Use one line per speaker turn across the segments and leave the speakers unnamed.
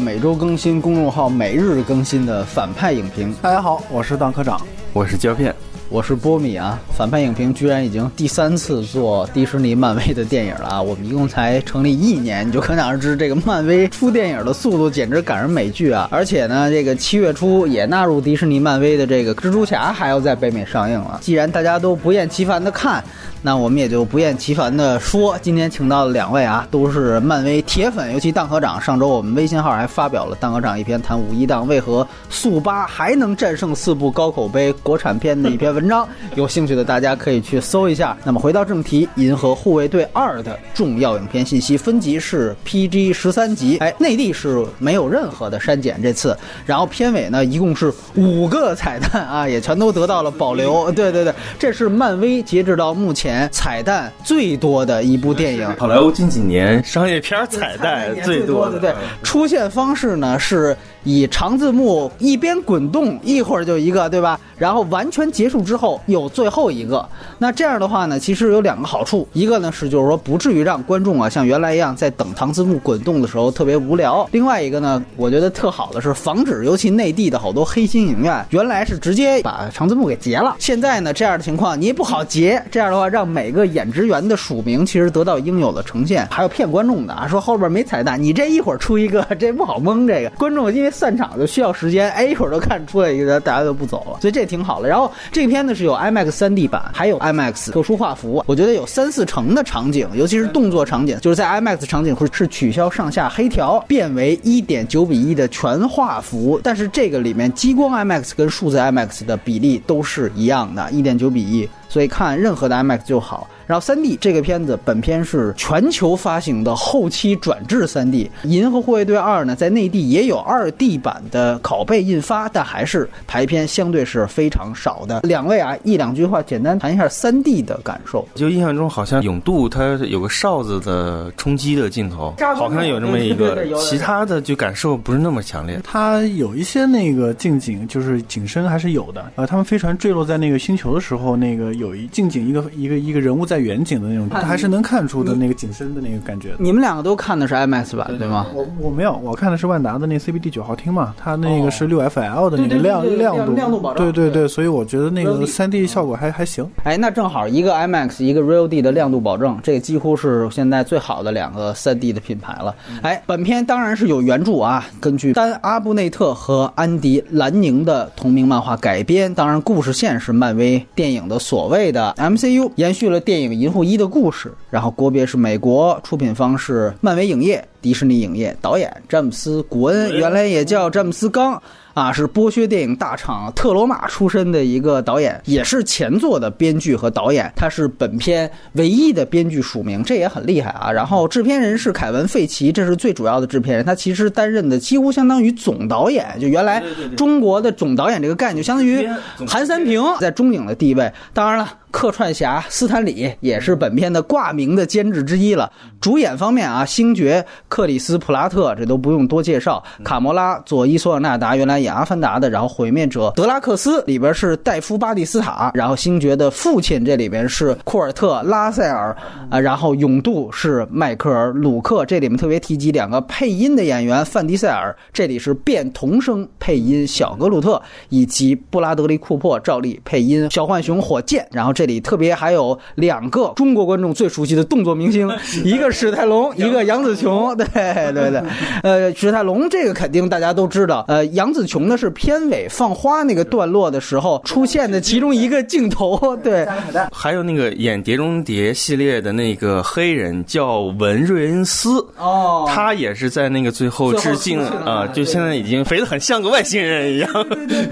每周更新，公众号每日更新的反派影评。
大家好，我是当科长，
我是胶片。
我是波米啊，反派影评居然已经第三次做迪士尼、漫威的电影了啊！我们一共才成立一年，你就可想而知，这个漫威出电影的速度简直赶上美剧啊！而且呢，这个七月初也纳入迪士尼、漫威的这个蜘蛛侠还要在北美上映了。既然大家都不厌其烦的看，那我们也就不厌其烦的说。今天请到的两位啊，都是漫威铁粉，尤其蛋科长。上周我们微信号还发表了蛋科长一篇谈五一档为何速八还能战胜四部高口碑国产片的一篇文章。有兴趣的大家可以去搜一下。那么回到正题，《银河护卫队二》的重要影片信息分级是 PG 十三级，哎，内地是没有任何的删减这次。然后片尾呢，一共是五个彩蛋啊，也全都得到了保留。对对对，这是漫威截止到目前彩蛋最多的一部电影。
好莱坞近几年商业片彩蛋最多
的，对，出现方式呢是。以长字幕一边滚动一会儿就一个，对吧？然后完全结束之后有最后一个。那这样的话呢，其实有两个好处，一个呢是就是说不至于让观众啊像原来一样在等长字幕滚动的时候特别无聊。另外一个呢，我觉得特好的是防止，尤其内地的好多黑心影院，原来是直接把长字幕给截了。现在呢，这样的情况你也不好截。这样的话，让每个演职员的署名其实得到应有的呈现。还有骗观众的啊，说后边没彩蛋，你这一会儿出一个，这不好蒙这个观众，因为。散场就需要时间，哎，一会儿都看出来一个，大家都不走了，所以这挺好的。然后这个片子是有 IMAX 3D 版，还有 IMAX 特殊画幅，我觉得有三四成的场景，尤其是动作场景，就是在 IMAX 场景会是取消上下黑条，变为一点九比一的全画幅。但是这个里面激光 IMAX 跟数字 IMAX 的比例都是一样的，一点九比一，所以看任何的 IMAX 就好。然后三 D 这个片子，本片是全球发行的后期转制三 D。银河护卫队二呢，在内地也有二 D 版的拷贝印发，但还是排片相对是非常少的。两位啊，一两句话简单谈一下三 D 的感受。
就印象中好像永渡它有个哨子的冲击的镜头，好像有这么一个，其他的就感受不是那么强烈。
它有一些那个近景，就是景深还是有的。呃，他们飞船坠落在那个星球的时候，那个有一近景，一个一个一个人物在。远景的那种，还是能看出的那个景深的那个感觉。
你们两个都看的是 IMAX 版对吗？
我我没有，我看的是万达的那 CBD 九号厅嘛，它那个是六 FL 的那个亮亮度，
亮度保证。
对对对，所以我觉得那个三 D 效果还还行。
哎，那正好一个 IMAX，一个 Real D 的亮度保证，这几乎是现在最好的两个三 D 的品牌了。哎，本片当然是有原著啊，根据丹阿布内特和安迪兰宁的同名漫画改编，当然故事线是漫威电影的所谓的 MCU，延续了电影。银护一的故事，然后国别是美国，出品方是漫威影业、迪士尼影业，导演詹姆斯·古恩，原来也叫詹姆斯·刚。啊，是剥削电影大厂特罗马出身的一个导演，也是前作的编剧和导演，他是本片唯一的编剧署名，这也很厉害啊。然后制片人是凯文·费奇，这是最主要的制片人，他其实担任的几乎相当于总导演，就原来中国的总导演这个概念，就相当于韩三平在中影的地位。当然了，客串侠斯坦李也是本片的挂名的监制之一了。主演方面啊，星爵克里斯·普拉特这都不用多介绍，卡魔拉佐伊·索尔纳达原来。演《阿凡达》的，然后《毁灭者》德拉克斯里边是戴夫·巴蒂斯塔，然后星爵的父亲这里边是库尔特·拉塞尔啊，然后勇度是迈克尔·鲁克，这里面特别提及两个配音的演员范迪塞尔，这里是变童声配音小格鲁特，以及布拉德利·库珀照例配音小浣熊火箭，然后这里特别还有两个中国观众最熟悉的动作明星，一个史泰龙，一个杨紫琼，对对对，呃，史泰龙这个肯定大家都知道，呃，杨紫。琼呢是片尾放花那个段落的时候出现的其中一个镜头，对。
还有那个演《碟中谍》系列的那个黑人叫文瑞恩斯，哦，他也是在那个最后致敬啊，就现在已经肥得很像个外星人一样。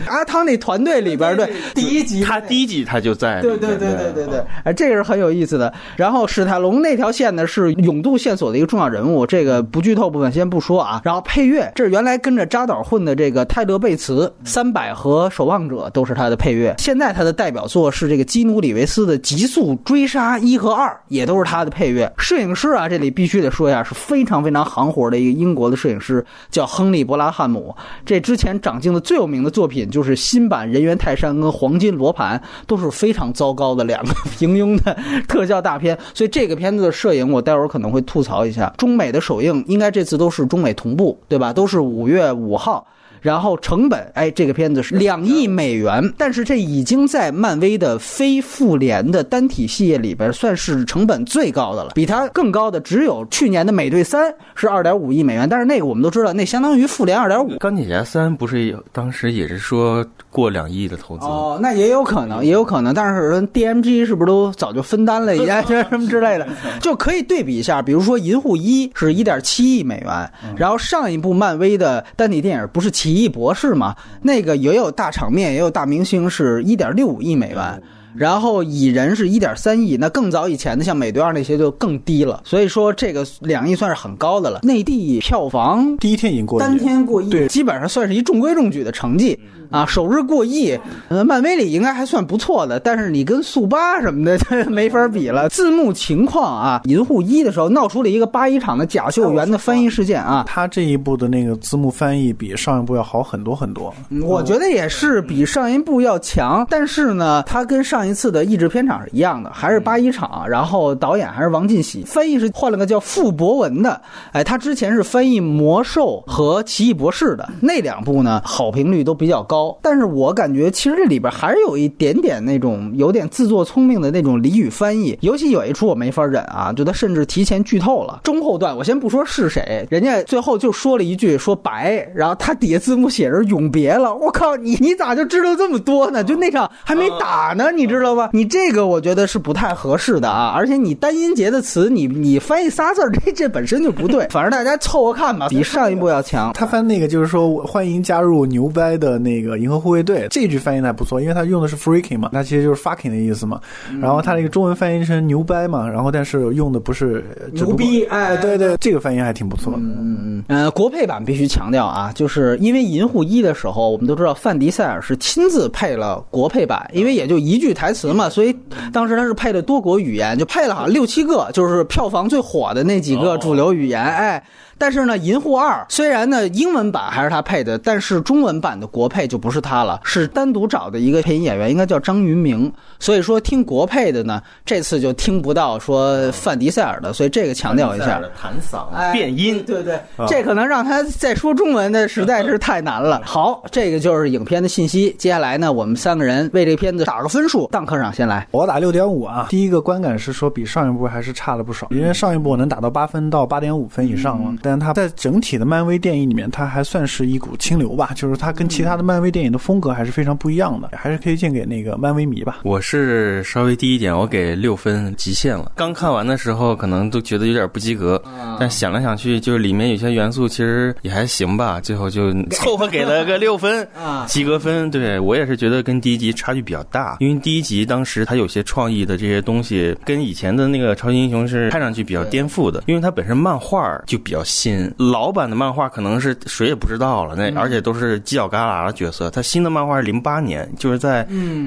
阿汤那团队里边，对，第一集
他第一集他就在，
对对对对对对，哎，这个是很有意思的。然后史泰龙那条线呢是永渡线索的一个重要人物，这个不剧透部分先不说啊。然后配乐，这是原来跟着扎导混的这个泰。勒贝茨、三百和守望者都是他的配乐。现在他的代表作是这个基努里维斯的《极速追杀一和二》，也都是他的配乐。摄影师啊，这里必须得说一下，是非常非常行活的一个英国的摄影师，叫亨利·伯拉汉姆。这之前长镜的最有名的作品就是新版《人猿泰山》跟《黄金罗盘》，都是非常糟糕的两个平庸的特效大片。所以这个片子的摄影，我待会儿可能会吐槽一下。中美的首映应该这次都是中美同步，对吧？都是五月五号。然后成本，哎，这个片子是两亿美元，但是这已经在漫威的非复联的单体系列里边算是成本最高的了。比它更高的只有去年的美队三是二点五亿美元，但是那个我们都知道，那相当于复联二点五。
钢铁侠三不是当时也是说过两亿的投资
哦，那也有可能，也有可能，但是 DMG 是不是都早就分担了一些 什么之类的，就可以对比一下。比如说银护一是一点七亿美元，然后上一部漫威的单体电影不是七。奇异博士嘛，那个也有大场面，也有大明星，是一点六五亿美元。然后蚁人是一点三亿，那更早以前的像美队二那些就更低了。所以说这个两亿算是很高的了。内地票房
第一天已经过
单天过亿，
对，
基本上算是一中规中矩的成绩啊。首日过亿，呃，漫威里应该还算不错的，但是你跟速八什么的 没法比了。字幕情况啊，银护一的时候闹出了一个八一厂的贾秀元的翻译事件啊。
他这一部的那个字幕翻译比上一部要好很多很多，
我觉得也是比上一部要强。但是呢，他跟上一次的译制片厂是一样的，还是八一厂，然后导演还是王进喜，翻译是换了个叫傅博文的。哎，他之前是翻译魔兽和奇异博士的那两部呢，好评率都比较高。但是我感觉其实这里边还是有一点点那种有点自作聪明的那种俚语翻译，尤其有一出我没法忍啊，就他甚至提前剧透了中后段。我先不说是谁，人家最后就说了一句说白，然后他底下字幕写着永别了。我靠，你你咋就知道这么多呢？就那场还没打呢，你知道吗？你这个我觉得是不太合适的啊，而且你单音节的词，你你翻译仨字儿，这这本身就不对。反正大家凑合看吧，比上一部要强。
他翻那个就是说欢迎加入牛掰的那个银河护卫队，这句翻译的还不错，因为他用的是 freaking 嘛，那其实就是 fucking 的意思嘛。然后它那个中文翻译成牛掰嘛，然后但是用的不是
牛逼，哎，
对对，这个翻译还挺不错。
嗯嗯嗯。呃，国配版必须强调啊，就是因为银护一的时候，我们都知道范迪塞尔是亲自配了国配版，因为也就一句台词嘛，所以。当时他是配的多国语言，就配了好像六七个，就是票房最火的那几个主流语言，哎。但是呢，《银护二》虽然呢英文版还是他配的，但是中文版的国配就不是他了，是单独找的一个配音演员，应该叫张云明。所以说听国配的呢，这次就听不到说范迪塞尔的，所以这个强调一下。
弹嗓变音，
对对，这可能让他再说中文的实在是太难了。好，这个就是影片的信息。接下来呢，我们三个人为这片子打个分数。当科长先来，
我打六点五啊。第一个观感是说比上一部还是差了不少，因为上一部我能打到八分到八点五分以上了。但它在整体的漫威电影里面，它还算是一股清流吧。就是它跟其他的漫威电影的风格还是非常不一样的，还是推荐给那个漫威迷吧。
我是稍微低一点，我给六分极限了。刚看完的时候，可能都觉得有点不及格，但想来想去，就是里面有些元素其实也还行吧。最后就凑合给了个六分，及格分。对我也是觉得跟第一集差距比较大，因为第一集当时它有些创意的这些东西，跟以前的那个超级英雄是看上去比较颠覆的，因为它本身漫画就比较新。老版的漫画可能是谁也不知道了，那而且都是犄角旮旯的角色。他新的漫画是零八年，就是在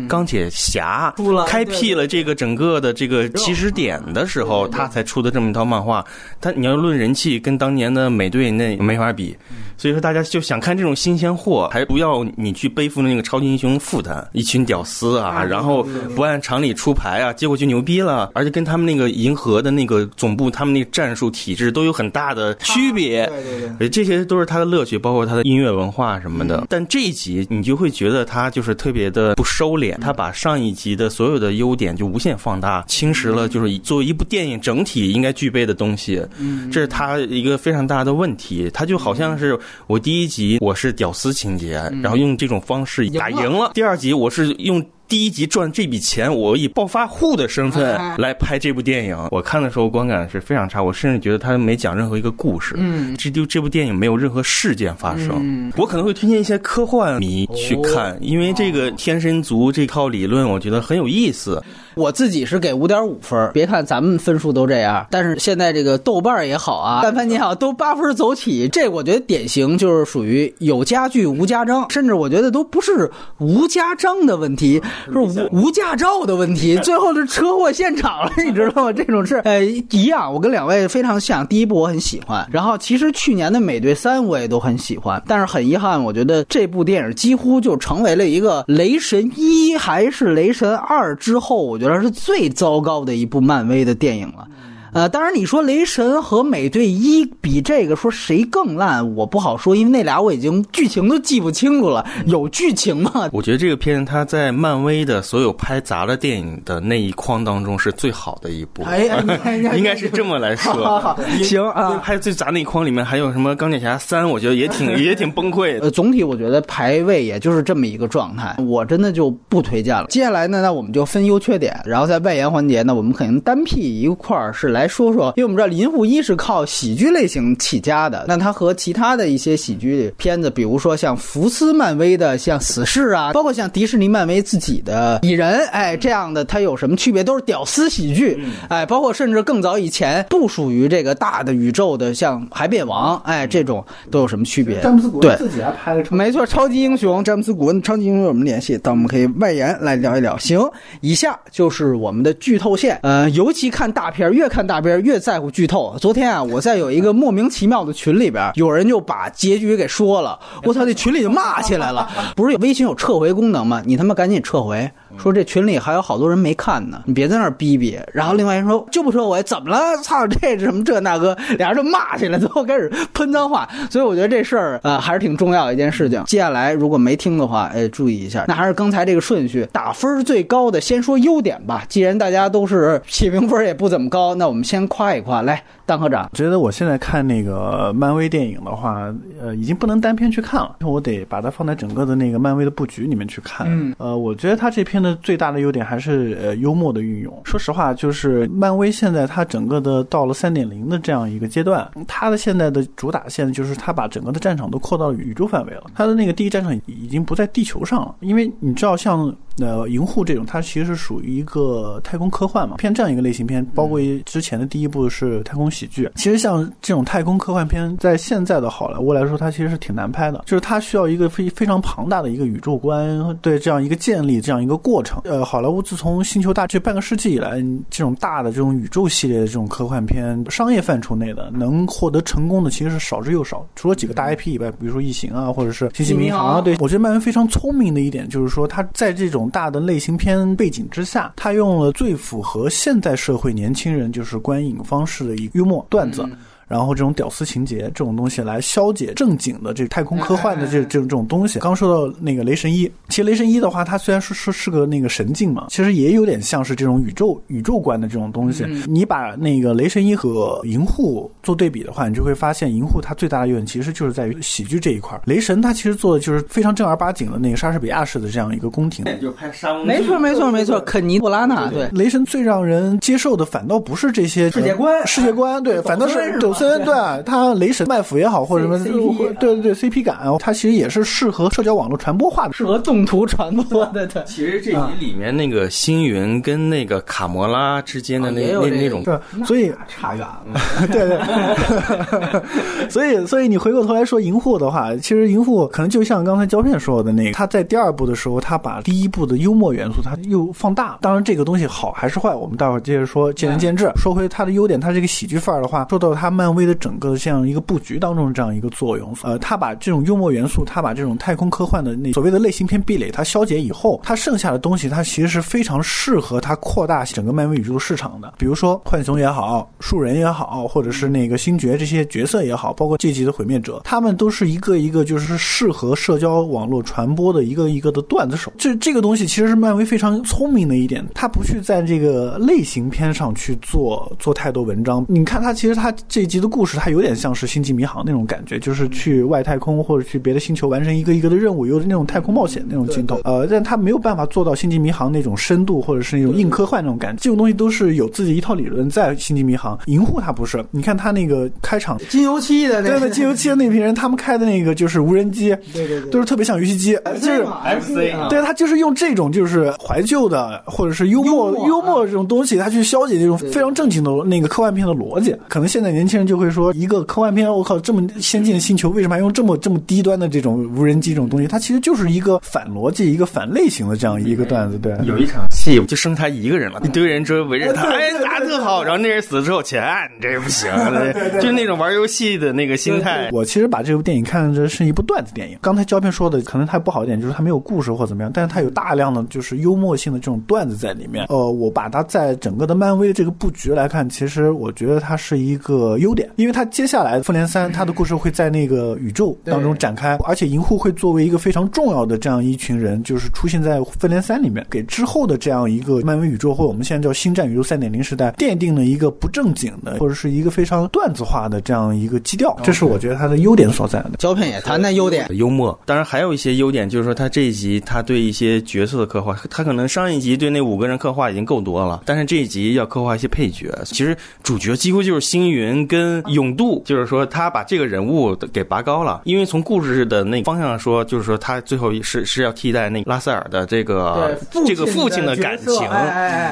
钢铁侠开辟了这个整个的这个起始点的时候，他才出的这么一套漫画。他你要论人气，跟当年的美队那没法比。所以说大家就想看这种新鲜货，还不要你去背负那个超级英雄负担，一群屌丝啊，然后不按常理出牌啊，结果就牛逼了。而且跟他们那个银河的那个总部，他们那个战术体制都有很大的区别。
对对对，
这些都是他的乐趣，包括他的音乐文化什么的。但这一集你就会觉得他就是特别的不收敛，他把上一集的所有的优点就无限放大，侵蚀了就是作为一部电影整体应该具备的东西。嗯，这是他一个非常大的问题。他就好像是我第一集我是屌丝情节，然后用这种方式打赢了。第二集我是用。第一集赚这笔钱，我以暴发户的身份来拍这部电影。我看的时候观感是非常差，我甚至觉得他没讲任何一个故事。嗯，这就这部电影没有任何事件发生。我可能会推荐一些科幻迷去看，因为这个天神族这套理论，我觉得很有意思。
我自己是给五点五分。别看咱们分数都这样，但是现在这个豆瓣也好啊，但凡你好都八分走起。这我觉得典型就是属于有家具无家章，甚至我觉得都不是无家章的问题。是无无驾照的问题，最后是车祸现场了，你知道吗？这种事，呃，一样。我跟两位非常像，第一部我很喜欢，然后其实去年的美队三我也都很喜欢，但是很遗憾，我觉得这部电影几乎就成为了一个雷神一还是雷神二之后，我觉得是最糟糕的一部漫威的电影了。呃，当然你说雷神和美队一比这个说谁更烂，我不好说，因为那俩我已经剧情都记不清楚了，有剧情吗？
我觉得这个片它在漫威的所有拍砸了电影的那一框当中是最好的一部，
哎呀，你看
应该是这么来说。
好好行啊，
拍最砸那一框里面还有什么钢铁侠三，我觉得也挺 也挺崩溃的。
呃，总体我觉得排位也就是这么一个状态，我真的就不推荐了。接下来呢，那我们就分优缺点，然后在外延环节呢，我们肯定单辟一块儿是来说说，因为我们知道林护一是靠喜剧类型起家的，那他和其他的一些喜剧片子，比如说像福斯漫威的像死侍啊，包括像迪士尼漫威自己的蚁人，哎，这样的它有什么区别？都是屌丝喜剧，哎，包括甚至更早以前不属于这个大的宇宙的，像海扁王，哎，这种都有什么区别？
詹姆斯古
对
恩自己还拍了
没错，超级英雄詹姆斯·古恩，超级英雄有什么联系？但我们可以外延来聊一聊。行，以下就是我们的剧透线。呃，尤其看大片，越看大边越在乎剧透。昨天啊，我在有一个莫名其妙的群里边，有人就把结局给说了，我操，那群里就骂起来了。不是有微信有撤回功能吗？你他妈赶紧撤回！说这群里还有好多人没看呢，你别在那儿逼逼。然后另外人说就不说我，怎么了？操，这什么这那个，俩人就骂起来，最后开始喷脏话。所以我觉得这事儿呃还是挺重要的一件事情。接下来如果没听的话，哎，注意一下。那还是刚才这个顺序，打分最高的先说优点吧。既然大家都是起评分也不怎么高，那我们先夸一夸。来，当科长，
觉得我现在看那个漫威电影的话，呃，已经不能单片去看了，我得把它放在整个的那个漫威的布局里面去看。
嗯，
呃，我觉得它这篇的最大的优点还是呃幽默的运用。说实话，就是漫威现在它整个的到了三点零的这样一个阶段，它的现在的主打线就是它把整个的战场都扩到宇宙范围了。它的那个第一战场已经不在地球上了，因为你知道像。呃，银护这种，它其实是属于一个太空科幻嘛，偏这样一个类型片。包括之前的第一部是太空喜剧。其实像这种太空科幻片，在现在的好莱坞来说，它其实是挺难拍的，就是它需要一个非非常庞大的一个宇宙观，对这样一个建立这样一个过程。呃，好莱坞自从《星球大战半个世纪以来，这种大的这种宇宙系列的这种科幻片，商业范畴内的能获得成功的其实是少之又少。除了几个大 IP 以外，比如说《异形》啊，或者是《星际迷航》啊，对我觉得漫威非常聪明的一点就是说，它在这种大的类型片背景之下，他用了最符合现代社会年轻人就是观影方式的一个幽默段子。然后这种屌丝情节这种东西来消解正经的这太空科幻的这这种这种东西。刚说到那个雷神一，其实雷神一的话，它虽然说是是个那个神镜嘛，其实也有点像是这种宇宙宇宙观的这种东西。你把那个雷神一和银护做对比的话，你就会发现银护它最大的优点其实就是在于喜剧这一块，雷神它其实做的就是非常正儿八经的那个莎士比亚式的这样一个宫廷。
就拍沙翁，
没错没错没错，肯尼·布拉纳对。
雷神最让人接受的反倒不是这些
世界观
世界观对，反倒是抖森对他雷神麦弗也好或者什么
CP
对对对 CP 感，它其实也是适合社交网络传播化的，
适 合动图传播的。对，
其实这集里面那个星云跟那个卡魔拉之间的那那那种，
对，所以
差远了。
对 对，所以所以你回过头来说银护的话，其实银护可能就像刚才胶片说的那个，他在第二部的时候，他把第一部的幽默元素他又放大。当然这个东西好还是坏，我们待会儿接着说，见仁见智。说回他的优点，他这个喜剧范儿的话，说到他漫漫威的整个的这样一个布局当中这样一个作用，呃，他把这种幽默元素，他把这种太空科幻的那所谓的类型片壁垒，它消解以后，它剩下的东西，它其实是非常适合它扩大整个漫威宇宙市场的。比如说浣熊也好，树人也好，或者是那个星爵这些角色也好，包括这集的毁灭者，他们都是一个一个就是适合社交网络传播的一个一个的段子手。这这个东西其实是漫威非常聪明的一点，他不去在这个类型片上去做做太多文章。你看他其实他这集的故事，它有点像是星际迷航那种感觉，就是去外太空或者去别的星球完成一个一个的任务，有那种太空冒险那种镜头。呃，但他没有办法做到星际迷航那种深度，或者是那种硬科幻那种感觉。这种东西都是有自己一套理论在星际迷航。银护它不是，你看他那个开场
金油漆的那
对对，金油漆的那批人，他们开的那个就是无人机，
对对对，
都是特别像游戏机，就是
FC
对他就是用这种就是怀旧的或者是幽默
幽默
幽默这种东西，他去消解这种非常正经的那个科幻片的逻辑。可能现在年轻人就会说，一个科幻片，我靠，这么先进的星球，为什么还用这么这么低端的这种无人机这种东西？它其实就是一个反逻辑、一个反类型的这样一个段子。对，
有一场戏就剩他一个人了，一堆人追围着他，哎，打得特好。然后那人死了之后，钱这不行，就是那种玩游戏的那个心态。
我其实把这部电影看成是一部段子电影。刚才胶片说的，可能它不好一点，就是它没有故事或怎么样，但是它有大量的就是幽默性的这种段子在里面。呃，我把它在整个的漫威的这个布局来看，其实我觉得它是一个优点，因为他接下来复联三他的故事会在那个宇宙当中展开，而且银护会作为一个非常重要的这样一群人，就是出现在复联三里面，给之后的这样一个漫威宇宙或我们现在叫星战宇宙三点零时代奠定了一个不正经的或者是一个非常段子化的这样一个基调，这是我觉得它的优点所在的。
胶片也谈谈优点，
幽默，当然还有一些优点，就是说他这一集他对一些角色的刻画，他可能上一集对那五个人刻画已经够多了，但是这一集要刻画一些配角。其实主角几乎就是星云跟永度，就是说他把这个人物给拔高了，因为从故事的那方向上说，就是说他最后是是要替代那拉塞尔的这个这个父亲的感情，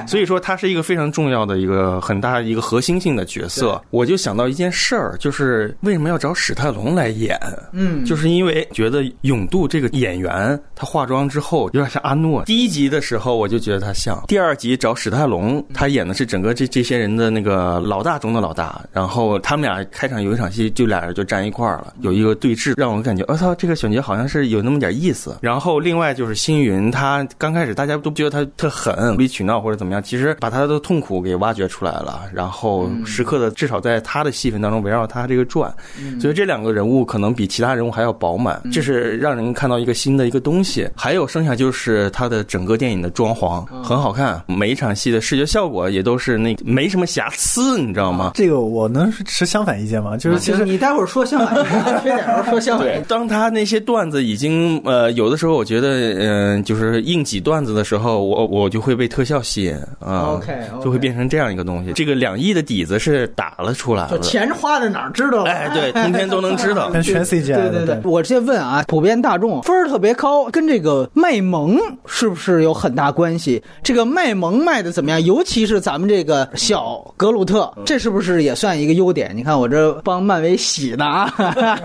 所以说他是一个非常重要的一个很大一个核心性的角色。我就想到一件事儿，就是为什么要找史泰龙来演？
嗯，
就是因为觉得永度这个演员他化妆之后有点像阿诺。第一集的时候我就觉得他像，第二集找史泰龙，他演的是整个这这些人的那个老大中的老大。然后他们俩开场有一场戏，就俩人就站一块儿了，有一个对峙，让我感觉我操，这个选角好像是有那么点意思。然后另外就是星云，他刚开始大家都觉得他特狠，无理取闹或者怎么样，其实把他的痛苦给挖掘出来了，然后时刻的至少在他的戏份当中围绕他这个转。所以这两个人物可能比其他人物还要饱满，这是让人看到一个新的一个东西。还有剩下就是他的整个电影的装潢很好看，每一场戏的视觉效果也都是那没什么瑕疵，你知道吗？
这个我能持相反意见吗？就是其实
你待会儿说相反，缺点时候说相反。
当他那些段子已经呃有的时候，我觉得嗯就是硬挤段子的时候，我我就会被特效吸引啊
，OK，
就会变成这样一个东西。这个两亿的底子是打了出来，
就钱花在哪儿知道了？
哎，对，天天都能知道，
全 CG。
对对对，我先问啊，普遍大众分儿特别高，跟这个卖萌是不是有很大关系？这个卖萌卖的怎么样？尤其是咱们这个小格鲁特，这是不是也算一个优点？你看我这帮漫威洗的啊。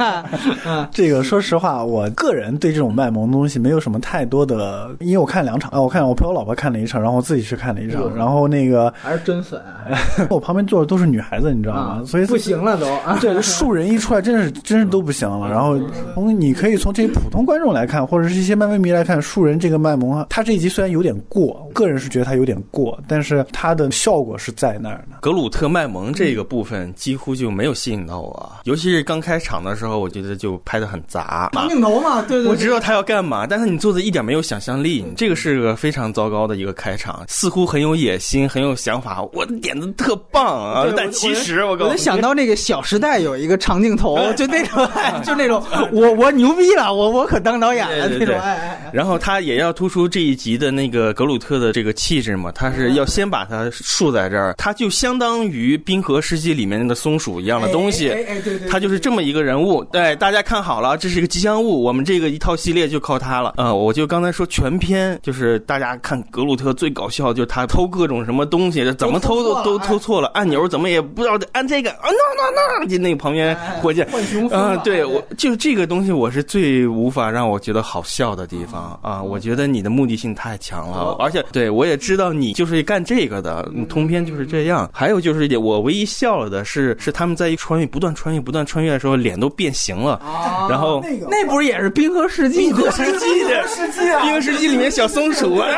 这个说实话，我个人对这种卖萌的东西没有什么太多的，因为我看两场啊，我看我陪我老婆看了一场，然后我自己去看了一场，然后那个
还是真粉，
我旁边坐的都是女孩子，你知道吗？所以
不行了都。
这树人一出来，真是真是都不行了。然后从你可以从这些普通观众来看，或者是一些漫威迷来看，树人这个卖萌啊，他这一集虽然有点过，个人是觉得他有点过，但是他的效果是在那儿的。
格鲁特卖萌这个部分几乎就没有吸引到我，尤其是刚开场的时候，我觉得就拍的很杂。
长镜头嘛，对对。
我知道他要干嘛，但是你做的一点没有想象力，这个是个非常糟糕的一个开场。似乎很有野心，很有想法，我的点子特棒啊！但其实我
我想到那个《小时代》有一个长镜头，就那种，就那种，我我牛逼了，我我可当导演了那种。哎哎。
然后他也要突出这一集的那个格鲁特的这个气质嘛，他是要先把他竖在这儿，他就相当于《冰河世纪》里面那个松鼠一样的东西。
哎哎对对。
他就是这么一个人物，对大家看好了，这是一个吉祥物，我们这个一套系列就靠他了。呃，我就刚才说全篇就是大家看格鲁特最搞笑，就是他偷各种什么东西，怎么偷都都偷错了，按钮怎么也不知道按这个啊，那那那就那个旁边火箭啊，对我就这个东西我是最无法让我觉得好笑的地方啊，我觉得你的目的性太强了，而且对我也知道你就是干这个的，通篇就是这样。还有就是一点，我唯一笑了的是，是他们在一穿越不断穿越不断穿越的时候，脸都变形了，然后
那个
那不是也是《冰河世纪》？
冰河世纪 的
世纪啊，
冰河世纪里面小松鼠啊，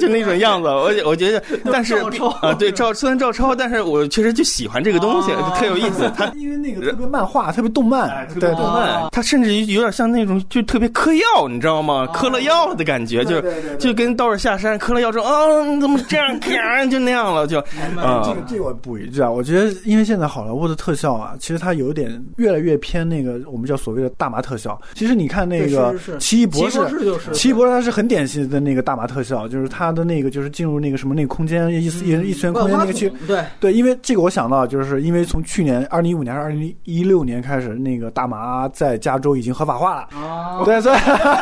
就那种样子，我我觉得，但是啊，对照虽然照抄，但是我确实就喜欢这个东西，特有意思。他
因为那个特别漫画，特别动漫，对
动漫，他甚至于有点像那种就特别嗑药，你知道吗？嗑了药的感觉，就就跟道士下山嗑了药之后啊，你怎么这样？就那样了，就
啊，这个这个我补一句啊，我觉得因为现在好莱坞的特效啊，其实它有点越来越偏那个我们叫所谓的大麻特效。其实你看那个奇异博士，奇异博士它是很典型的那个大麻特效，就是它的那个就是进入那个什么那个空间异次异异次元空间那个去。
对
对，因为这个我想到，就是因为从去年二零一五年还是二零一六年开始，那个大麻在加州已经合法化了。
哦，
对，所以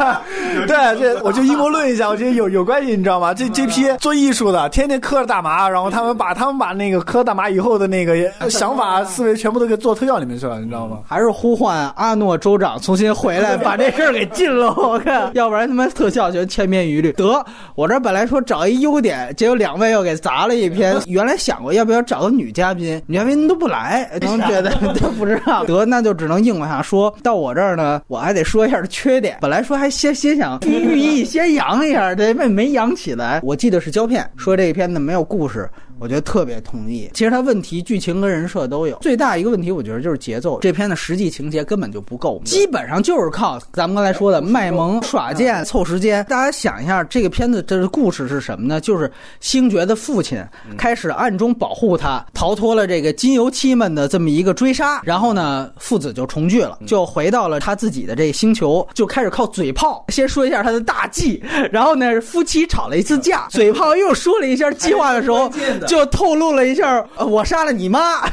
对这我就阴谋论一下，我觉得有有关系，你知道吗？这这批做艺术的，天天磕着大麻，然后他们把他们把那个磕大麻以后的那个想法思维全部都给做特效里面去了，你知道吗？
还是呼唤阿诺州长重新回来，把这事儿给禁了。我看，要不然他妈特效全千篇一律。得，我这本来说找一优点，结果两位又给砸了一篇。原来想过要不要找个女嘉宾，女嘉宾都不来，可能觉得都不知道。得，那就只能硬往下说。到我这儿呢，我还得说一下缺点。本来说还先先想寓意先扬一下，这没没扬起来。我记得是胶片说这一片子没有故事。我觉得特别同意。其实它问题、剧情跟人设都有。最大一个问题，我觉得就是节奏。这片的实际情节根本就不够，基本上就是靠咱们刚才说的卖萌、耍贱、凑时间。大家想一下，这个片子这故事是什么呢？就是星爵的父亲开始暗中保护他，逃脱了这个金油漆们的这么一个追杀，然后呢，父子就重聚了，就回到了他自己的这个星球，就开始靠嘴炮。先说一下他的大忌，然后呢，夫妻吵了一次架，嘴炮又说了一下计划的时候。就透露了一下，我杀了你妈，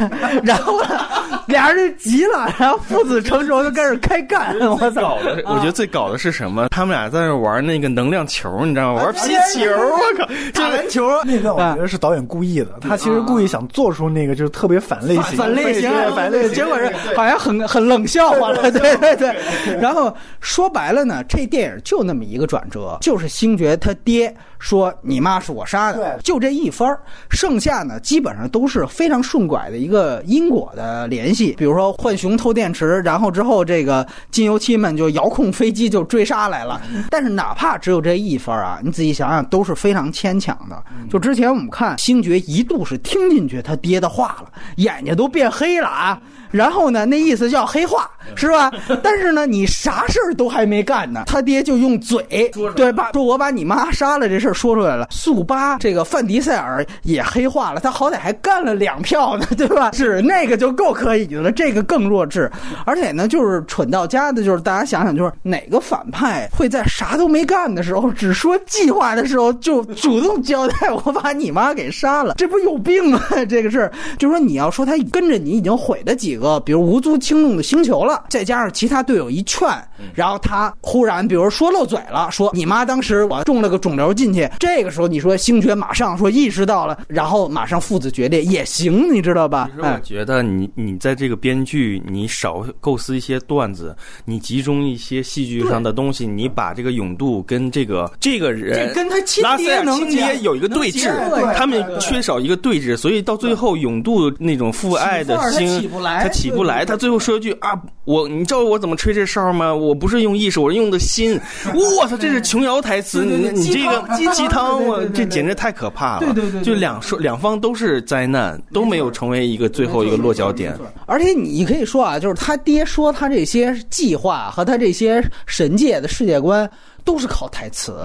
然后俩人就急了，然后父子成仇就开始开干。我操！
我觉得最搞的是什么？他们俩在那玩那个能量球，你知道吗？玩 皮球，我靠！
打篮球
那个我觉得是导演故意的，他其实故意想做出那个就是特别反类型、
反类型、
反类型，
结果是好像很很冷笑话了。对对对。然后说白了呢，这电影就那么一个转折，就是星爵他爹说你妈是我杀的，就这一番剩下呢，基本上都是非常顺拐的一个因果的联系。比如说浣熊偷电池，然后之后这个金油漆们就遥控飞机就追杀来了。但是哪怕只有这一分啊，你仔细想想都是非常牵强的。就之前我们看星爵一度是听进去他爹的话了，眼睛都变黑了啊。然后呢，那意思叫黑化是吧？但是呢，你啥事儿都还没干呢，他爹就用嘴对吧？说我把你妈杀了这事儿说出来了。速八这个范迪塞尔也黑化了，他好歹还干了两票呢，对吧？是那个就够可以的了，这个更弱智。而且呢，就是蠢到家的，就是大家想想，就是哪个反派会在啥都没干的时候，只说计划的时候就主动交代我把你妈给杀了？这不有病吗？这个事儿，就说你要说他跟着你已经毁了几个。个比如无足轻重的星球了，再加上其他队友一劝，然后他忽然比如说漏嘴了，说你妈当时我中了个肿瘤进去，这个时候你说星爵马上说意识到了，然后马上父子决裂也行，你知道吧？
其实我觉得你你在这个编剧你少构思一些段子，你集中一些戏剧上的东西，你把这个勇度跟这个这个人
跟他亲爹
亲爹有一个对峙，他们缺少一个对峙，所以到最后勇度那种父爱的心
他。
起不来，他最后说一句啊，我你知道我怎么吹这哨吗？我不是用意识，我是用的心。我操，这是琼瑶台词，你你这个鸡汤，我这简直太可怕了。
对对对，
就两说两方都是灾难，都没有成为一个最后一个落脚点。
而且你可以说啊，就是他爹说他这些计划和他这些神界的世界观。都是考台词，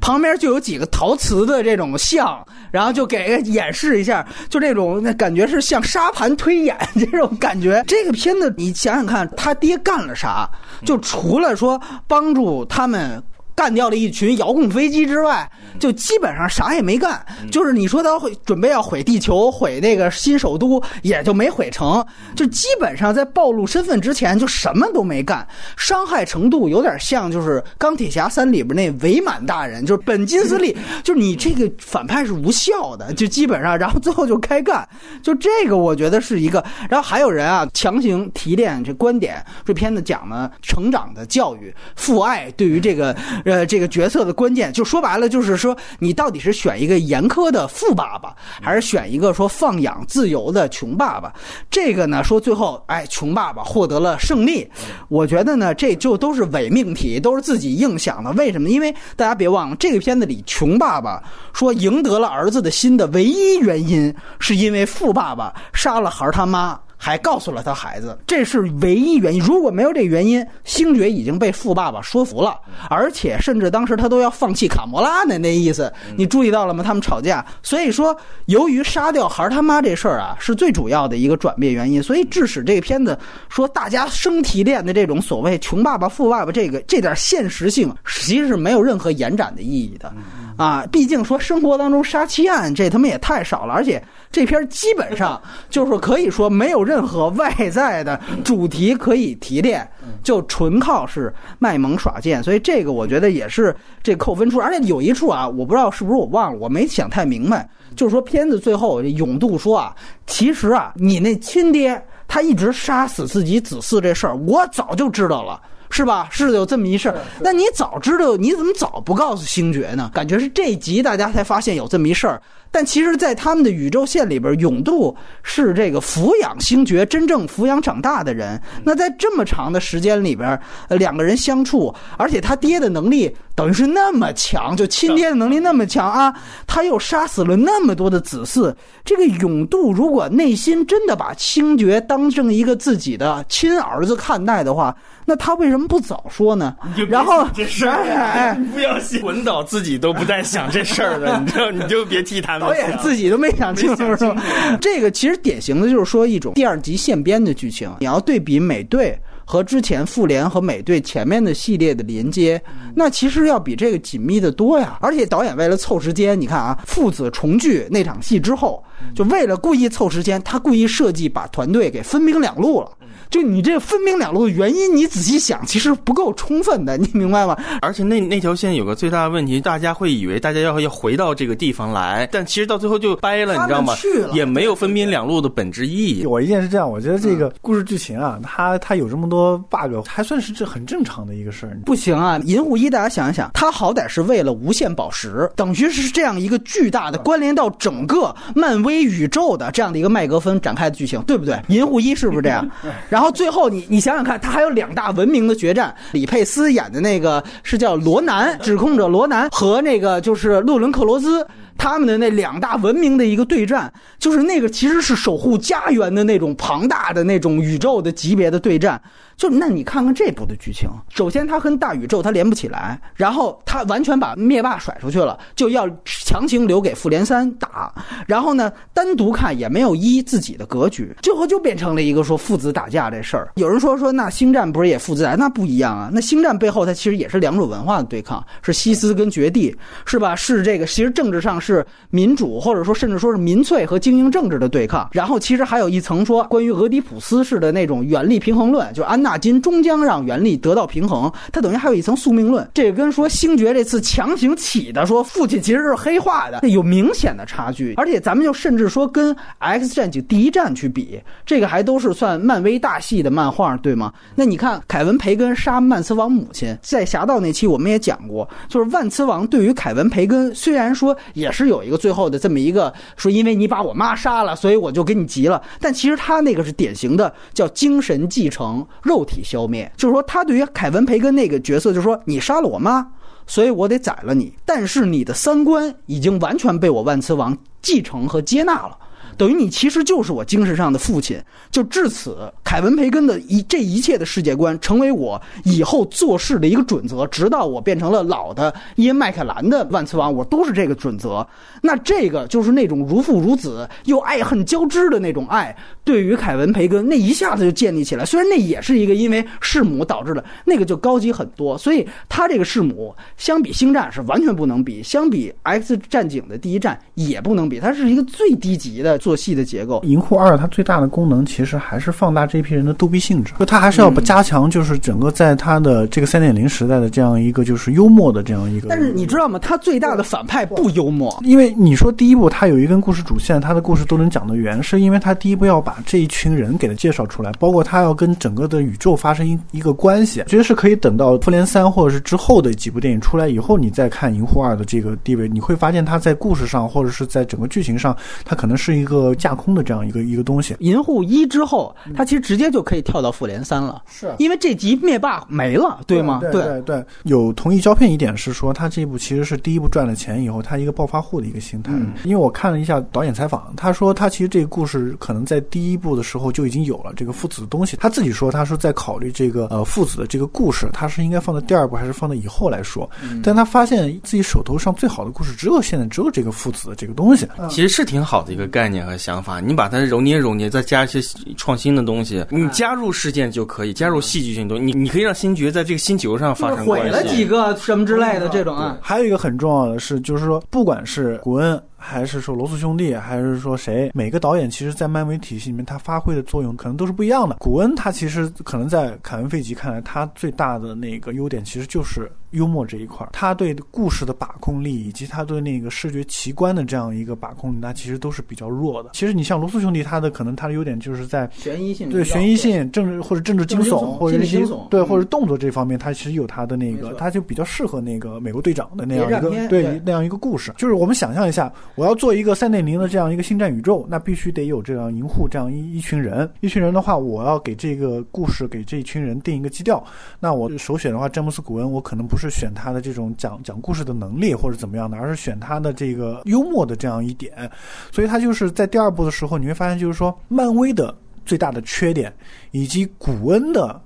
旁边就有几个陶瓷的这种像，然后就给演示一下，就这种那感觉是像沙盘推演这种感觉。这个片子你想想看，他爹干了啥？就除了说帮助他们。干掉了一群遥控飞机之外，就基本上啥也没干。就是你说他会准备要毁地球、毁那个新首都，也就没毁成。就基本上在暴露身份之前，就什么都没干。伤害程度有点像就是《钢铁侠三》里边那伪满大人，就是本金斯利。就是你这个反派是无效的，就基本上，然后最后就开干。就这个，我觉得是一个。然后还有人啊，强行提炼这观点。这片子讲呢，成长的教育、父爱对于这个。呃，这个角色的关键就说白了，就是说你到底是选一个严苛的富爸爸，还是选一个说放养自由的穷爸爸？这个呢，说最后，哎，穷爸爸获得了胜利。我觉得呢，这就都是伪命题，都是自己硬想的。为什么？因为大家别忘了，这个片子里穷爸爸说赢得了儿子的心的唯一原因，是因为富爸爸杀了孩他妈。还告诉了他孩子，这是唯一原因。如果没有这原因，星爵已经被富爸爸说服了，而且甚至当时他都要放弃卡魔拉的那意思。你注意到了吗？他们吵架，所以说由于杀掉孩儿他妈这事儿啊，是最主要的一个转变原因，所以致使这个片子说大家生提炼的这种所谓穷爸爸富爸爸这个这点现实性，其实是没有任何延展的意义的。啊，毕竟说生活当中杀妻案这他妈也太少了，而且这片基本上 就是可以说没有任何外在的主题可以提炼，就纯靠是卖萌耍贱，所以这个我觉得也是这扣分处。而且有一处啊，我不知道是不是我忘了，我没想太明白，就是说片子最后永渡说啊，其实啊，你那亲爹他一直杀死自己子嗣这事儿，我早就知道了。是吧？是有这么一事儿。那你早知道，你怎么早不告诉星爵呢？感觉是这集大家才发现有这么一事儿。但其实，在他们的宇宙线里边，永度是这个抚养星爵、真正抚养长大的人。那在这么长的时间里边，呃，两个人相处，而且他爹的能力等于是那么强，就亲爹的能力那么强啊，他又杀死了那么多的子嗣。这个永度如果内心真的把星爵当成一个自己的亲儿子看待的话，那他为什么不早说呢？然后
这事儿，不要 文导自己都不在想这事儿了，你知道，你就别替他们。
导演自己都没想清楚，是吧？这个其实典型的就是说一种第二集现编的剧情。你要对比美队和之前复联和美队前面的系列的连接，那其实要比这个紧密的多呀。而且导演为了凑时间，你看啊，父子重聚那场戏之后，就为了故意凑时间，他故意设计把团队给分兵两路了。就你这分兵两路的原因，你仔细想，其实不够充分的，你明白吗？
而且那那条线有个最大的问题，大家会以为大家要要回到这个地方来，但其实到最后就掰了，你知道吗？也没有分兵两路的本质意义。
我一见是这样，我觉得这个故事剧情啊，它它有这么多 bug，还算是这很正常的一个事儿。
不行啊，银护一，大家想一想，他好歹是为了无限宝石，等于是这样一个巨大的关联到整个漫威宇宙的这样的一个麦格芬展开的剧情，对不对？银护一是不是这样？然 然后最后你你想想看，他还有两大文明的决战，李佩斯演的那个是叫罗南，指控者罗南和那个就是洛伦克罗斯。他们的那两大文明的一个对战，就是那个其实是守护家园的那种庞大的那种宇宙的级别的对战。就那你看看这部的剧情，首先它跟大宇宙它连不起来，然后它完全把灭霸甩出去了，就要强行留给复联三打。然后呢，单独看也没有一自己的格局，最后就变成了一个说父子打架这事儿。有人说说那星战不是也父子打？那不一样啊，那星战背后它其实也是两种文化的对抗，是西斯跟绝地，是吧？是这个其实政治上是民主，或者说甚至说是民粹和精英政治的对抗。然后其实还有一层说关于俄狄浦斯式的那种原力平衡论，就安。纳金终将让原力得到平衡，他等于还有一层宿命论。这个跟说星爵这次强行起的说父亲其实是黑化的，有明显的差距。而且咱们就甚至说跟 X 战警第一战去比，这个还都是算漫威大系的漫画，对吗？那你看凯文培根杀曼茨王母亲，在侠盗那期我们也讲过，就是万磁王对于凯文培根虽然说也是有一个最后的这么一个说，因为你把我妈杀了，所以我就跟你急了。但其实他那个是典型的叫精神继承肉。肉体消灭，就是说他对于凯文培根那个角色，就是说你杀了我妈，所以我得宰了你。但是你的三观已经完全被我万磁王继承和接纳了。等于你其实就是我精神上的父亲，就至此，凯文培根的一这一切的世界观成为我以后做事的一个准则，直到我变成了老的伊恩麦克兰的万磁王，我都是这个准则。那这个就是那种如父如子又爱恨交织的那种爱，对于凯文培根那一下子就建立起来。虽然那也是一个因为弑母导致的，那个就高级很多。所以他这个弑母相比星战是完全不能比，相比 X 战警的第一战也不能比，它是一个最低级的。做戏的结构，
银护二它最大的功能其实还是放大这批人的逗逼性质，就它还是要加强，就是整个在它的这个三点零时代的这样一个就是幽默的这样一个。
但是你知道吗？它最大的反派不幽默，
因为你说第一部它有一根故事主线，它的故事都能讲得圆，是因为它第一步要把这一群人给它介绍出来，包括它要跟整个的宇宙发生一一个关系。其实是可以等到复联三或者是之后的几部电影出来以后，你再看银护二的这个地位，你会发现它在故事上或者是在整个剧情上，它可能是一个。个架空的这样一个一个东西。
银护一之后，他其实直接就可以跳到复联三了，
是
因为这集灭霸没了，对吗？
对对对，有同意胶片一点是说，他这一部其实是第一部赚了钱以后，他一个暴发户的一个心态。因为我看了一下导演采访，他说他其实这个故事可能在第一部的时候就已经有了这个父子的东西。他自己说，他说在考虑这个呃父子的这个故事，他是应该放在第二部还是放在以后来说？但他发现自己手头上最好的故事只有现在只有这个父子的这个东西。
其实是挺好的一个概念和想法，你把它揉捏揉捏，再加一些创新的东西，你加入事件就可以，加入戏剧性东西，你你可以让星爵在这个星球上发生
毁了几个什么之类的这种啊。
还有一个很重要的是，就是说，不管是古恩。还是说罗素兄弟，还是说谁？每个导演其实，在漫威体系里面，他发挥的作用可能都是不一样的。古恩他其实可能在凯文费吉看来，他最大的那个优点其实就是幽默这一块。他对故事的把控力，以及他对那个视觉奇观的这样一个把控力，他其实都是比较弱的。其实你像罗素兄弟，他的可能他的优点就是在
悬疑性，
对悬疑性、政治或者政治惊悚，或者
惊悚，
对或者动作这方面，他其实有他的那个，他就比较适合那个美国队长的那样一个对那样一个故事。就是我们想象一下，我要做一个三。点零的这样一个星战宇宙，那必须得有这样银护这样一一群人。一群人的话，我要给这个故事给这一群人定一个基调。那我首选的话，詹姆斯古恩，我可能不是选他的这种讲讲故事的能力或者怎么样的，而是选他的这个幽默的这样一点。所以他就是在第二部的时候，你会发现，就是说漫威的最大的缺点，以及古恩的。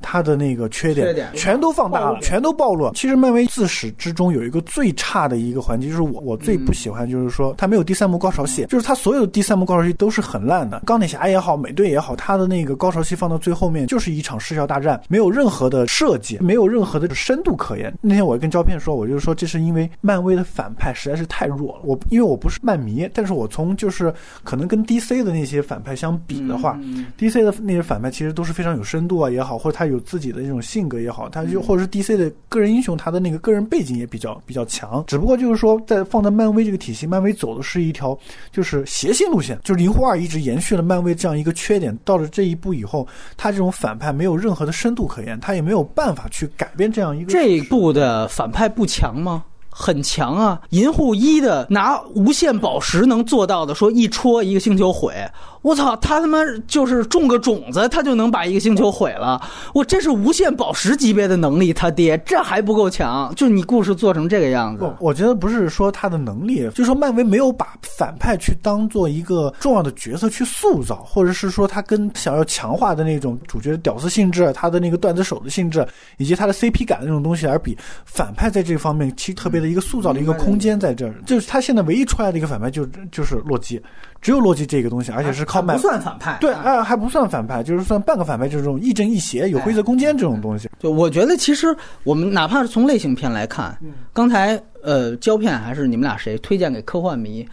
他的那个缺点全都放大了，全都暴露。其实漫威自始至终有一个最差的一个环节，就是我我最不喜欢，就是说他没有第三幕高潮戏，就是他所有的第三幕高潮戏都是很烂的。钢铁侠也好，美队也好，他的那个高潮戏放到最后面就是一场视效大战，没有任何的设计，没有任何的深度可言。那天我跟胶片说，我就说这是因为漫威的反派实在是太弱了。我因为我不是漫迷，但是我从就是可能跟 DC 的那些反派相比的话，DC 的那些反派其实都是非常有深度啊也好，或者他。有自己的这种性格也好，他就或者是 DC 的个人英雄，他的那个个人背景也比较比较强。只不过就是说，在放在漫威这个体系，漫威走的是一条就是邪性路线，就是零护二一直延续了漫威这样一个缺点。到了这一步以后，他这种反派没有任何的深度可言，他也没有办法去改变这样一个。
这一部的反派不强吗？很强啊！银护一的拿无限宝石能做到的，说一戳一个星球毁。我操，他他妈就是种个种子，他就能把一个星球毁了。我这是无限宝石级别的能力，他爹这还不够强？就你故事做成这个样子，
我觉得不是说他的能力，就是说漫威没有把反派去当做一个重要的角色去塑造，或者是说他跟想要强化的那种主角的屌丝性质，他的那个段子手的性质，以及他的 CP 感的那种东西而比，反派在这方面其实特别的一个塑造的一个空间在这儿。就是他现在唯一出来的一个反派就就是洛基。只有洛基这个东西，而且是靠卖
不算反派，
对，啊，还不算反派，就是算半个反派，就是这种亦正亦邪、有规则空间这种东西。
就我觉得，其实我们哪怕是从类型片来看，刚才。呃，胶片还是你们俩谁推荐给科幻迷？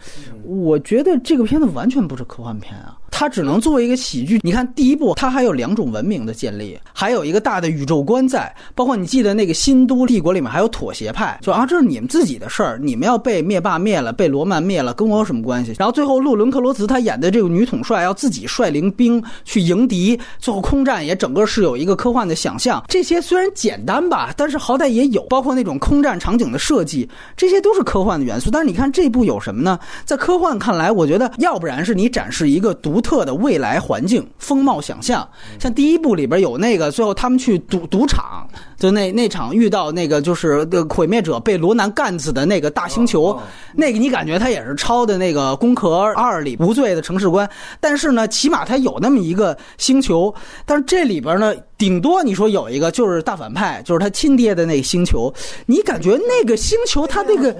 我觉得这个片子完全不是科幻片啊，它只能作为一个喜剧。你看第一部，它还有两种文明的建立，还有一个大的宇宙观在，包括你记得那个新都帝国里面还有妥协派，就啊，这是你们自己的事儿，你们要被灭霸灭了，被罗曼灭了，跟我有什么关系？然后最后洛伦克罗茨他演的这个女统帅要自己率领兵去迎敌，最后空战也整个是有一个科幻的想象。这些虽然简单吧，但是好歹也有，包括那种空战场景的设计。这些都是科幻的元素，但是你看这部有什么呢？在科幻看来，我觉得要不然是你展示一个独特的未来环境风貌想象，像第一部里边有那个最后他们去赌赌场，就那那场遇到那个就是毁灭者被罗南干死的那个大星球，那个你感觉他也是抄的那个《攻壳二》里无罪的城市观，但是呢，起码他有那么一个星球，但是这里边呢。顶多你说有一个就是大反派，就是他亲爹的那个星球，你感觉那个星球他那个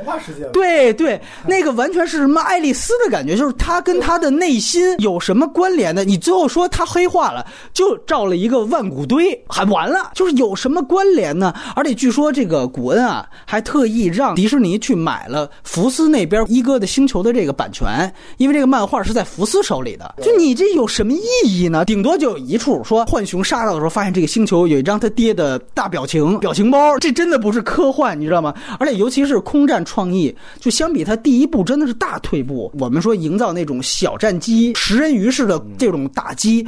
对对，那个完全是什么爱丽丝的感觉，就是他跟他的内心有什么关联的？你最后说他黑化了，就照了一个万古堆，还完了，就是有什么关联呢？而且据说这个古恩啊，还特意让迪士尼去买了福斯那边一哥的星球的这个版权，因为这个漫画是在福斯手里的。就你这有什么意义呢？顶多就有一处说浣熊杀到的时候。发现这个星球有一张他爹的大表情表情包，这真的不是科幻，你知道吗？而且尤其是空战创意，就相比他第一部真的是大退步。我们说营造那种小战机、食人鱼式的这种打击，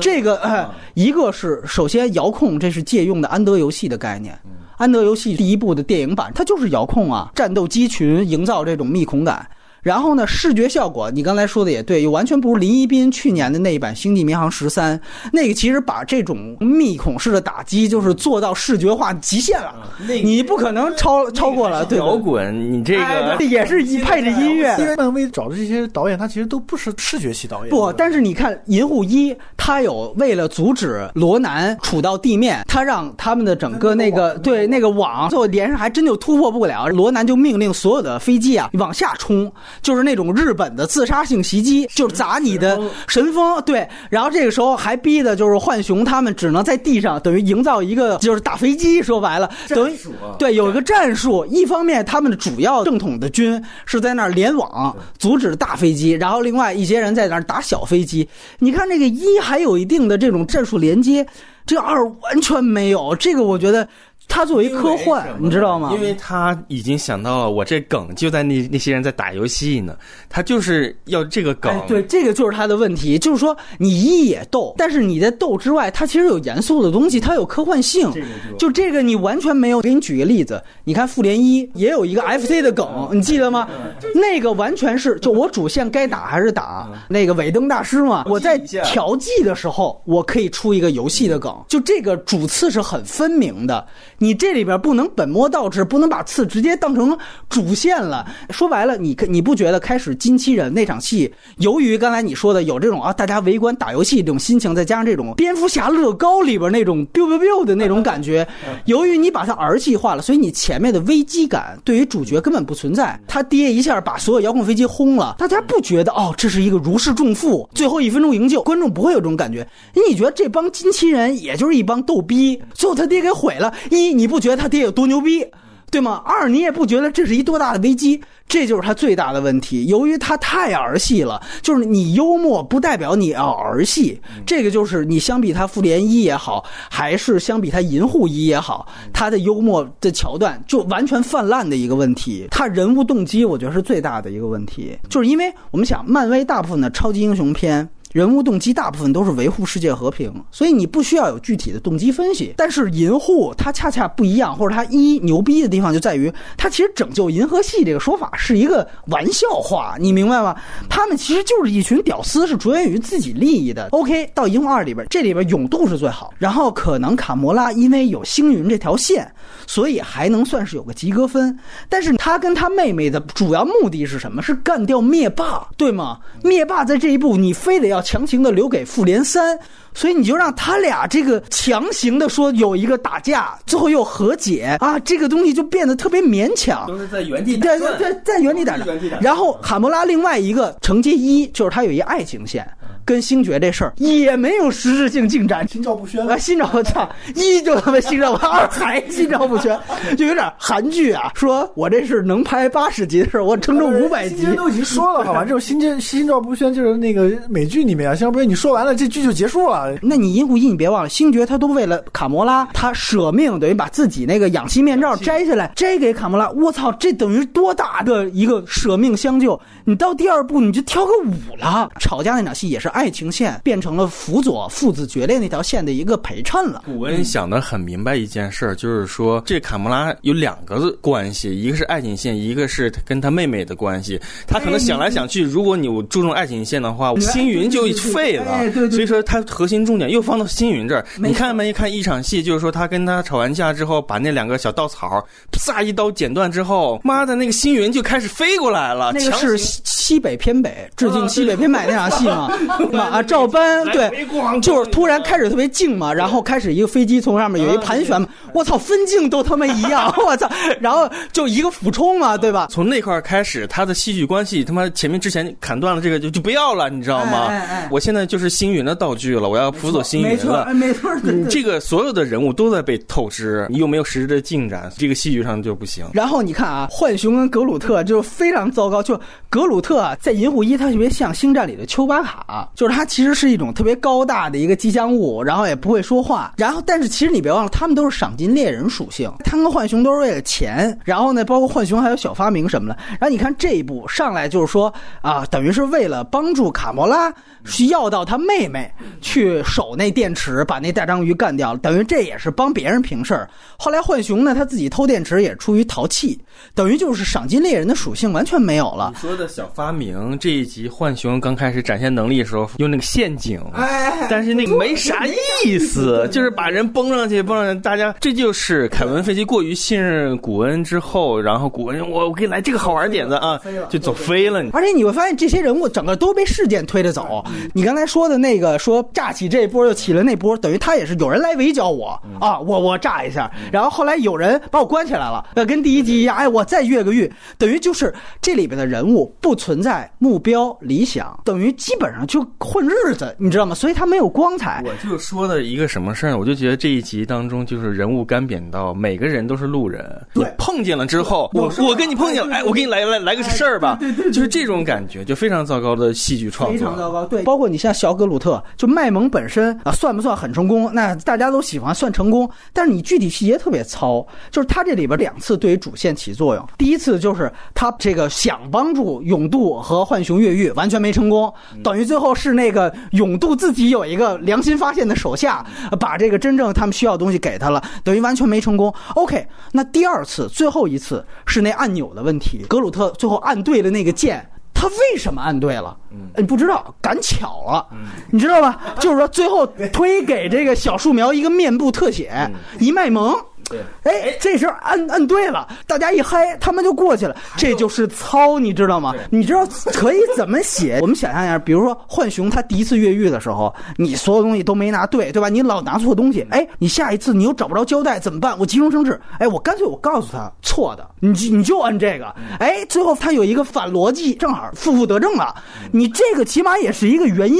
这个哎，一个是首先遥控，这是借用的安德游戏的概念。安德游戏第一部的电影版，它就是遥控啊，战斗机群营造这种密孔感。然后呢，视觉效果你刚才说的也对，完全不如林一斌去年的那一版《星际迷航十三》，那个其实把这种密孔式的打击就是做到视觉化极限了，你不可能超超过了，对
摇滚，你这个
哎也是一配着音乐，
因为漫威找的这些导演，他其实都不是视觉系导演。
不，但是你看《银护一》，他有为了阻止罗南杵到地面，他让他们的整个那个对那个网最后连上，还真就突破不了。罗南就命令所有的飞机啊往下冲，就是那种日本的自杀性袭击，就是砸你的神风。对，然后这个时候还逼的就是浣熊他们只能在地上，等于营造一个就是大飞机。说白了，等于对有一个战术。一方面，他们的主要正统的军是在那儿联网阻止大飞机，然后另外一些人在那儿打小飞机。你看这个一还有一定的这种战术连接，这二完全没有。这个我觉得。它作为科幻，你知道吗？
因为他已经想到了，我这梗就在那那些人在打游戏呢，他就是要这个梗。
哎、对，这个就是他的问题，就是说你一也逗，但是你在逗之外，它其实有严肃的东西，它有科幻性。
这个
就这个你完全没有。给你举个例子，你看复联一也有一个 FC 的梗，你记得吗？那个完全是就我主线该打还是打，那个尾灯大师嘛，我在调剂的时候，我可以出一个游戏的梗，就这个主次是很分明的。你这里边不能本末倒置，不能把刺直接当成主线了。说白了，你你不觉得开始金七人那场戏，由于刚才你说的有这种啊，大家围观打游戏这种心情，再加上这种蝙蝠侠乐高里边那种 biu biu biu 的那种感觉，由于你把它儿戏化了，所以你前面的危机感对于主角根本不存在。他爹一下把所有遥控飞机轰了，大家不觉得哦，这是一个如释重负，最后一分钟营救，观众不会有这种感觉。你觉得这帮金七人也就是一帮逗逼，最后他爹给毁了。一你不觉得他爹有多牛逼？对吗？二，你也不觉得这是一多大的危机，这就是他最大的问题。由于他太儿戏了，就是你幽默不代表你要儿戏，这个就是你相比他复联一也好，还是相比他银护一也好，他的幽默的桥段就完全泛滥的一个问题。他人物动机，我觉得是最大的一个问题，就是因为我们想，漫威大部分的超级英雄片。人物动机大部分都是维护世界和平，所以你不需要有具体的动机分析。但是银护它恰恰不一样，或者它一牛逼的地方就在于，它其实拯救银河系这个说法是一个玩笑话，你明白吗？他们其实就是一群屌丝，是着眼于自己利益的。OK，到银护二里边，这里边勇度是最好，然后可能卡魔拉因为有星云这条线，所以还能算是有个及格分。但是他跟他妹妹的主要目的是什么？是干掉灭霸，对吗？灭霸在这一步，你非得要。强行的留给复联三，所以你就让他俩这个强行的说有一个打架，最后又和解啊，这个东西就变得特别勉强。
都是在原地
对对对，在原地打转。然后卡莫拉另外一个承接一就是他有一爱情线。跟星爵这事儿也没有实质性进展，
心照不宣
啊！心照，我操，一就他妈心照不，二还心照不宣，就有点韩剧啊。说我这是能拍八十集的事儿，我撑成五百集。
都已经说了，好吧？这种心心心照不宣就是那个美剧里面啊，心照不宣，你说完了这剧就结束了。
那你银护一，你别忘了，星爵他都为了卡魔拉，他舍命，等于把自己那个氧气面罩摘下来，摘给卡魔拉。我操，这等于多大的一个舍命相救！你到第二部你就跳个舞了，吵架那场戏也是。爱情线变成了辅佐父子决裂那条线的一个陪衬了。
古恩想得很明白一件事儿，就是说这卡莫拉有两个关系，一个是爱情线，一个是跟他妹妹的关系。他可能想来想去，如果你注重爱情线的话，星云就废了。所以说他核心重点又放到星云这儿。你看没看一场戏，就是说他跟他吵完架之后，把那两个小稻草啪一刀剪断之后，妈的那个星云就开始飞过来了。
那个是西北偏北，致敬西北偏北那场戏嘛。啊，照搬对，就是突然开始特别静嘛，然后开始一个飞机从上面有一盘旋嘛，我操，分镜都他妈一样，我操，然后就一个俯冲嘛，对吧？
从那块开始，他的戏剧关系他妈前面之前砍断了这个就就不要了，你知道吗？
哎哎、
我现在就是星云的道具了，我要辅佐星云了，
没错，没错，
这个所有的人物都在被透支，你又没有实质的进展，这个戏剧上就不行。
然后你看啊，浣熊跟格鲁特就非常糟糕，就格鲁特在银护一，它特别像星战里的丘巴卡。就是它其实是一种特别高大的一个吉祥物，然后也不会说话，然后但是其实你别忘了，他们都是赏金猎人属性，他跟浣熊都是为了钱，然后呢，包括浣熊还有小发明什么的，然后你看这一步上来就是说啊，等于是为了帮助卡莫拉去要到他妹妹去守那电池，把那大章鱼干掉了，等于这也是帮别人平事儿。后来浣熊呢，他自己偷电池也出于淘气，等于就是赏金猎人的属性完全没有了
你。说的小发明这一集，浣熊刚开始展现能力的时候用那个陷阱，
哎
但是那个没啥意思，就是把人崩上去，崩上去，大家这就是凯文·费奇过于信任古恩之后，然后古恩我我给你来这个好玩点子啊，就走飞了。
而且你会发现，这些人物整个都被事件推着走。你刚才说的那个说炸起这波又起了那波，等于他也是有人来围剿我。啊，我我炸一下，然后后来有人把我关起来了，呃，跟第一集一样，哎，我再越个狱，等于就是这里边的人物不存在目标理想，等于基本上就混日子，你知道吗？所以他没有光彩。
我就说的一个什么事儿呢？我就觉得这一集当中，就是人物干扁到每个人都是路人，对碰见了之后，我我跟你碰见了，哎，我给你来来来个事儿吧，就是这种感觉，就非常糟糕的戏剧创作
非常糟。糕，对，包括你像小格鲁特，就卖萌本身啊，算不算很成功？那大家都喜欢算成功，但是你具体细节特别糙，就是他这里边两次对于主线起作用。第一次就是他这个想帮助永渡和浣熊越狱，完全没成功，等于最后是那个永渡自己有一个良心发现的手下，把这个真正他们需要的东西给他了，等于完全没成功。OK，那第二次最后一次是那按钮的问题，格鲁特最后按对了那个键。他为什么按对了？你不知道，赶巧了，你知道吧？就是说，最后推给这个小树苗一个面部特写，一卖萌。哎，这时候按按对了，大家一嗨，他们就过去了。这就是操，你知道吗？你知道可以怎么写？我们想象一下，比如说浣熊他第一次越狱的时候，你所有东西都没拿对，对吧？你老拿错东西，哎，你下一次你又找不着胶带怎么办？我急中生智，哎，我干脆我告诉他错的，你就你就按这个，哎，最后他有一个反逻辑，正好负负得正了。你这个起码也是一个原因，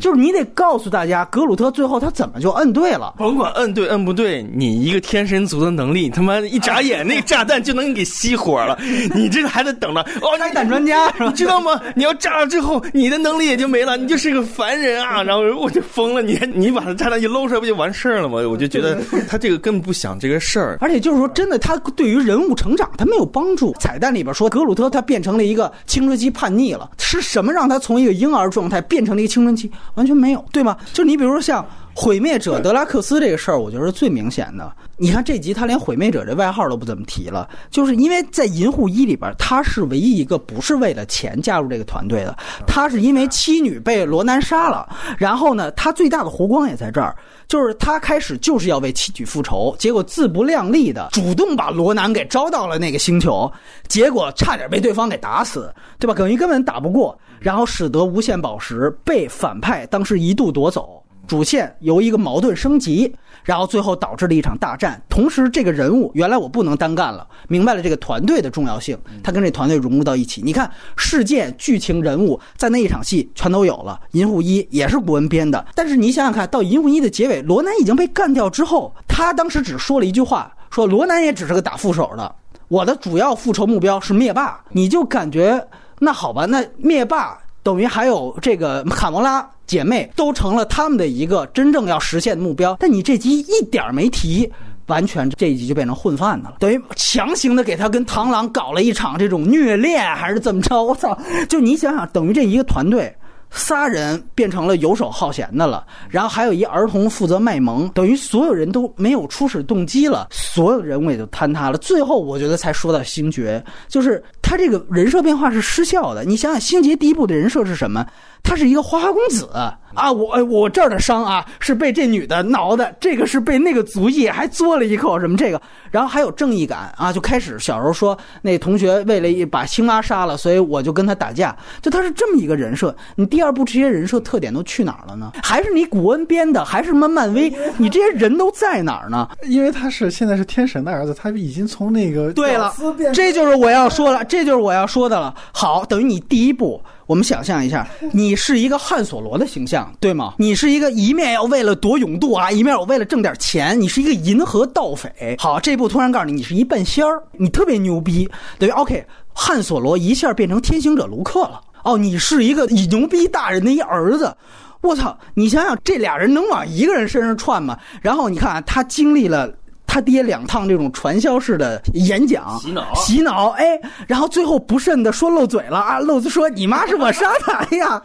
就是你得告诉大家，格鲁特最后他怎么就摁对了。
甭管摁对摁不对，你一个天神族的能力，他妈一眨眼，那个炸弹就能给熄火了。你这还得等着哦，
拆弹专家是吧
你知道吗？你要炸了之后，你的能力也就没了，你就是个凡人啊！然后我就疯了，你你把它炸弹一搂出来，不就完事儿了吗？我就觉得他这个根本不想这个事儿。
而且就是说，真的，他对于人物成长他没有帮助。彩蛋里边说，格鲁特他变成了一个青春期叛逆了，是什么让他从一个婴儿状态变成了一个青春期？完全没有，对吗？就你比如说像毁灭者德拉克斯这个事儿，我觉得是最明显的。你看这集他连毁灭者这外号都不怎么提了，就是因为在银护一里边，他是唯一一个不是为了钱加入这个团队的，他是因为妻女被罗南杀了，然后呢，他最大的弧光也在这儿。就是他开始就是要为妻女复仇，结果自不量力的主动把罗南给招到了那个星球，结果差点被对方给打死，对吧？等于根本打不过，然后使得无限宝石被反派当时一度夺走。主线由一个矛盾升级，然后最后导致了一场大战。同时，这个人物原来我不能单干了，明白了这个团队的重要性，他跟这团队融入到一起。你看，事件、剧情、人物在那一场戏全都有了。银护一也是古文编的，但是你想想看，到银护一的结尾，罗南已经被干掉之后，他当时只说了一句话，说罗南也只是个打副手的，我的主要复仇目标是灭霸。你就感觉那好吧，那灭霸。等于还有这个 卡魔拉姐妹都成了他们的一个真正要实现的目标，但你这集一点没提，完全这一集就变成混饭的了，等于强行的给他跟螳螂搞了一场这种虐恋，还是怎么着？我操！就你想想，等于这一个团队。仨人变成了游手好闲的了，然后还有一儿童负责卖萌，等于所有人都没有初始动机了，所有人物也就坍塌了。最后我觉得才说到星爵，就是他这个人设变化是失效的。你想想，星杰第一部的人设是什么？他是一个花花公子啊！我我这儿的伤啊是被这女的挠的，这个是被那个族裔还嘬了一口什么这个，然后还有正义感啊，就开始小时候说那同学为了一把青蛙杀了，所以我就跟他打架，就他是这么一个人设。你第二部这些人设特点都去哪儿了呢？还是你古恩编的，还是漫漫威？你这些人都在哪儿呢？
因为他是现在是天神的儿子，他已经从那个
对了这就是我要说的，这就是我要说的了。好，等于你第一步。我们想象一下，你是一个汉索罗的形象，对吗？你是一个一面要为了夺永度啊，一面我为了挣点钱，你是一个银河盗匪。好，这步突然告诉你，你是一半仙儿，你特别牛逼，等于 OK，汉索罗一下变成天行者卢克了。哦，你是一个以牛逼大人的一儿子。我操！你想想，这俩人能往一个人身上串吗？然后你看啊，他经历了他爹两趟这种传销式的演讲，
洗脑
洗脑，哎，然后最后不慎的说漏嘴了啊，漏子说你妈是我杀的，哎呀，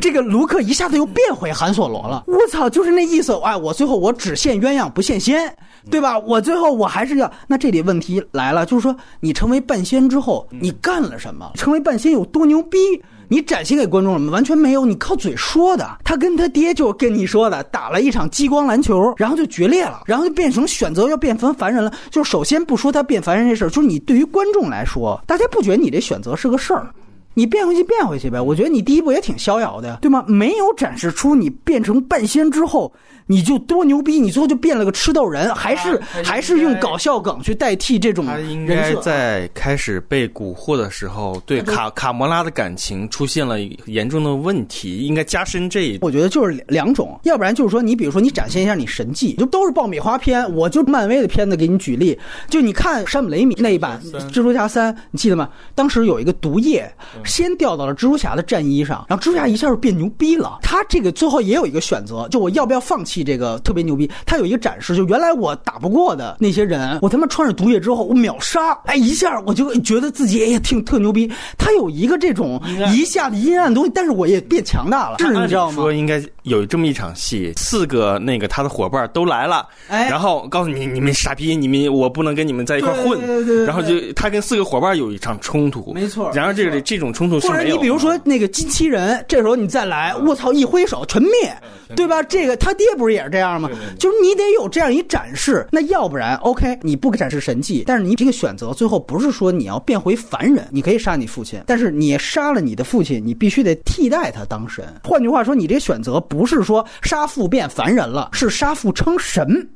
这个卢克一下子又变回韩索罗了。我操，就是那意思，哎，我最后我只羡鸳鸯不羡仙，对吧？我最后我还是要，那这里问题来了，就是说你成为半仙之后，你干了什么？成为半仙有多牛逼？你展现给观众了吗？完全没有，你靠嘴说的。他跟他爹就跟你说的，打了一场激光篮球，然后就决裂了，然后就变成选择要变成凡人了。就首先不说他变凡人这事儿，就是你对于观众来说，大家不觉得你这选择是个事儿。你变回去变回去呗，我觉得你第一步也挺逍遥的，对吗？没有展示出你变成半仙之后你就多牛逼，你最后就变了个吃豆人，还是还是用搞笑梗去代替这种
应
人设。
该在开始被蛊惑的时候，对卡卡魔拉的感情出现了严重的问题，应该加深这一。
我觉得就是两种，要不然就是说，你比如说你展现一下你神迹，就都是爆米花片，我就漫威的片子给你举例，就你看山姆雷米那一版蜘蛛侠三，你记得吗？当时有一个毒液先掉到了蜘蛛侠的战衣上，然后蜘蛛侠一下就变牛逼了。他这个最后也有一个选择，就我要不要放弃这个特别牛逼？他有一个展示，就原来我打不过的那些人，我他妈穿上毒液之后我秒杀，哎，一下我就觉得自己哎呀挺特牛逼。他有一个这种一下子阴暗的东西，但是我也变强大了，是你知道吗？
说应该有这么一场戏，四个那个他的伙伴都来了，
哎
然后告诉你你们傻逼，你们我不能跟你们在一块混，
对对对对对
然后就他跟四个伙伴有一场冲突，
没错
然后这个这种冲突是
或者
没有的，
你比如说那个机器人，这时候你再来，我操，一挥手全灭，对吧？这个他爹不是也是这样吗？就是你得有这样一展示，那要不然 OK，你不展示神迹，但是你这个选择最后不是说你要变回凡人，你可以杀你父亲，但是你杀了你的父亲，你必须得替代他当神。换句话说，你这选择不是说杀父变凡人了，是杀父称神。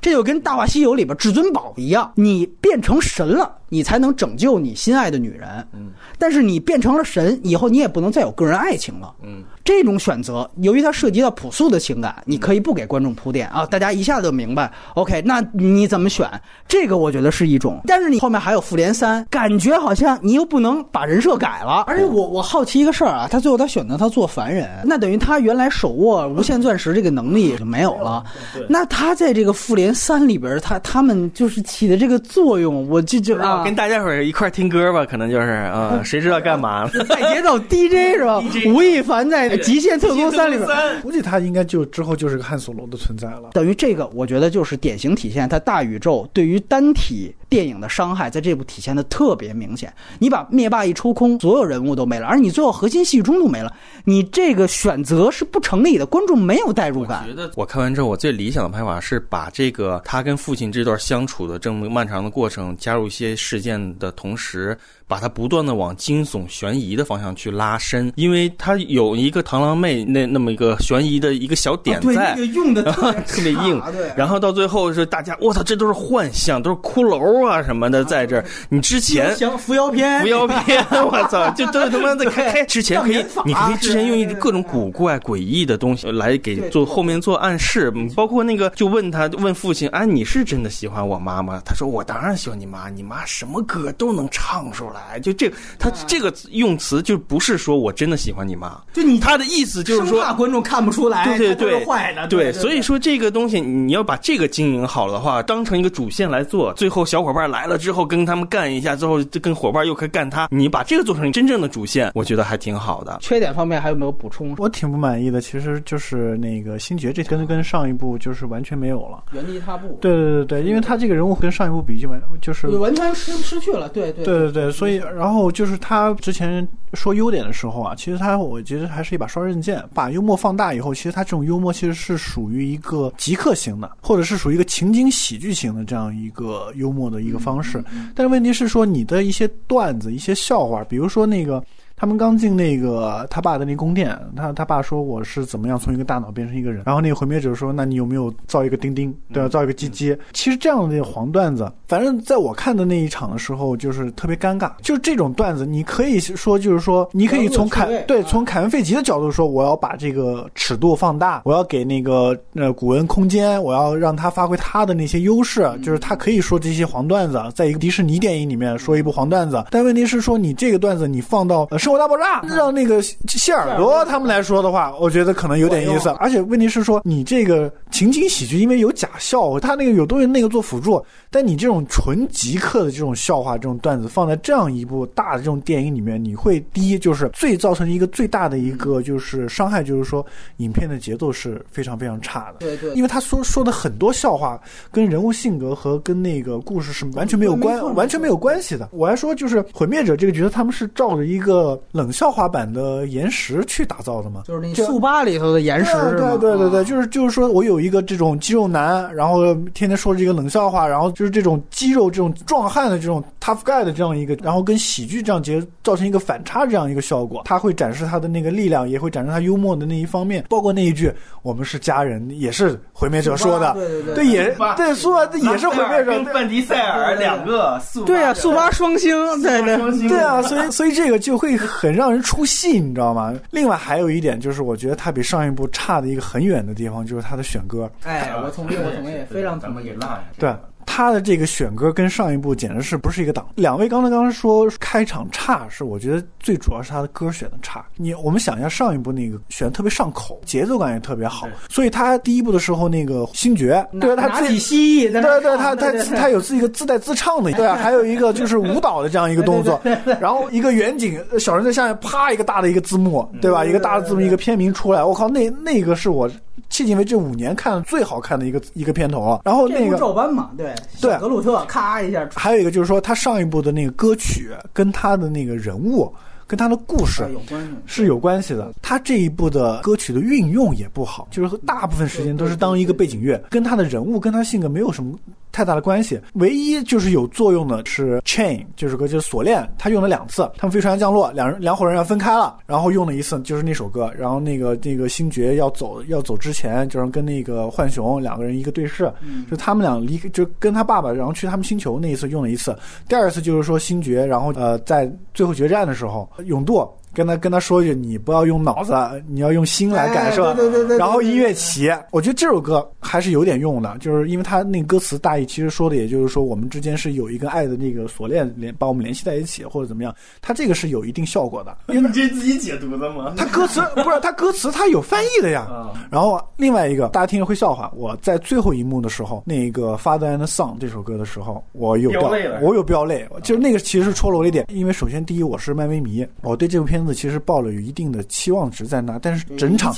这就跟《大话西游》里边至尊宝一样，你变成神了，你才能拯救你心爱的女人。嗯，但是你变成了神以后，你也不能再有个人爱情了。
嗯，
这种选择，由于它涉及到朴素的情感，你可以不给观众铺垫啊，大家一下就明白。OK，那你怎么选？这个我觉得是一种，但是你后面还有复联三，感觉好像你又不能把人设改了。而且我我好奇一个事儿啊，他最后他选择他做凡人，那等于他原来手握无限钻石这个能力就没有了。那他在这个复联三里边，他他们就是起的这个作用，我就就啊，
跟大家伙儿一块儿听歌吧，可能就是啊，谁知道干嘛了？
带节奏 DJ 是吧？吴亦凡在《极限特工三》里边。
估计他应该就之后就是个汉索罗的存在了。
等于这个，我觉得就是典型体现他大宇宙对于单体电影的伤害，在这部体现的特别明显。你把灭霸一抽空，所有人物都没了，而你最后核心戏剧冲突没了，你这个选择是不成立的，观众没有代入感我
觉。得我看完之后，我最理想的拍法是把这个他跟父亲这段相处的这么漫长的过程，加入一些事件的同时，把它不断的往惊悚悬疑的方向去拉伸，因为它有一个螳螂妹那那么一个悬疑的一个小点
啊对
在。
那个用的特别
特别硬，然后到最后是大家，我操，这都是幻象，都是骷髅啊什么的，在这儿。你之前
行扶摇篇，
扶摇篇！我操，就都他妈的开开之前可以你可以之前用一
对
各种古怪、诡异的东西来给做后面做暗示，嗯包括那个就问他问父亲哎，你是真的喜欢我妈吗？他说我当然喜欢你妈，你妈什么歌都能唱出来，就这他这个用词就不是说我真的喜欢你妈，
就你
他的意思就是说
怕观众看不出来，
对对对，
坏
对，所以说这个东西你要把这个经营好的话，当成一个主线来做，最后小伙伴来了之后跟他们干一下，之后就跟伙伴又可以干他，你把这个做成真正的主线，我觉得还挺好的。
缺点方面还有没有补充？
我挺不满意的，其实就是那个星爵这跟跟上一部就是完全没有了。
原地踏步，
对对对对，因为他这个人物跟上一部比就完就是
完全失失去了，对对
对对对，所以然后就是他之前说优点的时候啊，其实他我觉得还是一把双刃剑。把幽默放大以后，其实他这种幽默其实是属于一个极客型的，或者是属于一个情景喜剧型的这样一个幽默的一个方式。但是问题是说，你的一些段子、一些笑话，比如说那个。他们刚进那个他爸的那宫殿，他他爸说我是怎么样从一个大脑变成一个人，然后那个毁灭者说，那你有没有造一个钉钉，对吧？造一个鸡鸡。其实这样的黄段子，反正在我看的那一场的时候，就是特别尴尬。就这种段子，你可以说就是说，你可以从凯对
啊
从凯文费奇的角度说，我要把这个尺度放大，我要给那个呃古文空间，我要让他发挥他的那些优势，就是他可以说这些黄段子，在一个迪士尼电影里面说一部黄段子。但问题是说，你这个段子你放到呃生活大爆炸》，让那个谢耳朵他们来说的话，我觉得可能有点意思。而且问题是说，你这个情景喜剧因为有假笑，他那个有东西那个做辅助，但你这种纯极客的这种笑话、这种段子放在这样一部大的这种电影里面，你会第一就是最造成一个最大的一个就是伤害，就是说影片的节奏是非常非常差的。
对对
因为他说说的很多笑话跟人物性格和跟那个故事是完全没有关完全没有关系的。我还说就是毁灭者这个角色，他们是照着一个冷笑话版的岩石去打造的嘛。
就是那速八里头的岩石，
对对对对，
啊。
就是就是说我有一个这种肌肉男，然后天天说这个冷笑话，然后就是这种肌肉这种壮汉的这种 tough guy 的这样一个，然后跟喜剧这样结造成一个反差这样一个效果。他会展示他的那个力量，也会展示他幽默的那一方面，包括那一句“我们是家人”，也是毁灭者说的，
对对对
对。也对说也是毁灭者，跟
范迪塞尔两个速
对啊，速八双星，对对。
对啊，所以所以这个就会很让人出戏，你知道吗？另外还有一点就是，我觉得它比上一部差的一个很远的地方，就是它的选歌。
哎，我同意，我同意，非常同意。
落下
对。他的这个选歌跟上一部简直是不是一个档？两位刚才刚刚说开场差，是我觉得最主要是他的歌选的差。你我们想一下上一部那个选的特别上口，节奏感也特别好，所以他第一部的时候那个星爵，对他自己
蜥蜴在那
对对，他他
对对
他有自己一个自带自唱的，对啊，还有一个就是舞蹈的这样一个动作，然后一个远景，小人在下面啪一个大的一个字幕，对吧？一个大的字幕，一个片名出来，我靠，那那个是我迄今为止五年看的最好看的一个一个片头啊。然后那个
照搬嘛，对
对
格鲁特咔一下
还有一个就是说，他上一部的那个歌曲跟他的那个人物跟他的故事
有关系。
是有关系的。他这一部的歌曲的运用也不好，就是大部分时间都是当一个背景乐，跟他的人物跟他性格没有什么太大的关系。唯一就是有作用的是 Chain 这首歌，就是锁链，他用了两次。他们飞船降落，两人两伙人要分开了，然后用了一次，就是那首歌。然后那个那个星爵要走要走之前，就是跟那个浣熊两个人一个对视，就他们俩离，就跟他爸爸，然后去他们星球那一次用了一次。第二次就是说星爵，然后呃在最后决战的时候，勇度。跟他跟他说一句，你不要用脑子，你要用心来感受。
哎对对对对对
然后音乐起，我觉得这首歌还是有点用的，就是因为他那歌词大意其实说的，也就是说我们之间是有一个爱的那个锁链连把我们联系在一起，或者怎么样。他这个是有一定效果的，因 为
你这自己解读的吗？
他歌词不是他歌词他有翻译的呀。
啊
然后另外一个大家听着会笑话，我在最后一幕的时候，那个《Father and Son》这首歌的时候，我有
飙泪了
我有飙泪，就是那个其实是戳了我一点，因为首先第一我是漫威迷，我对这部片子其实抱了有一定的期望值在那，但是整场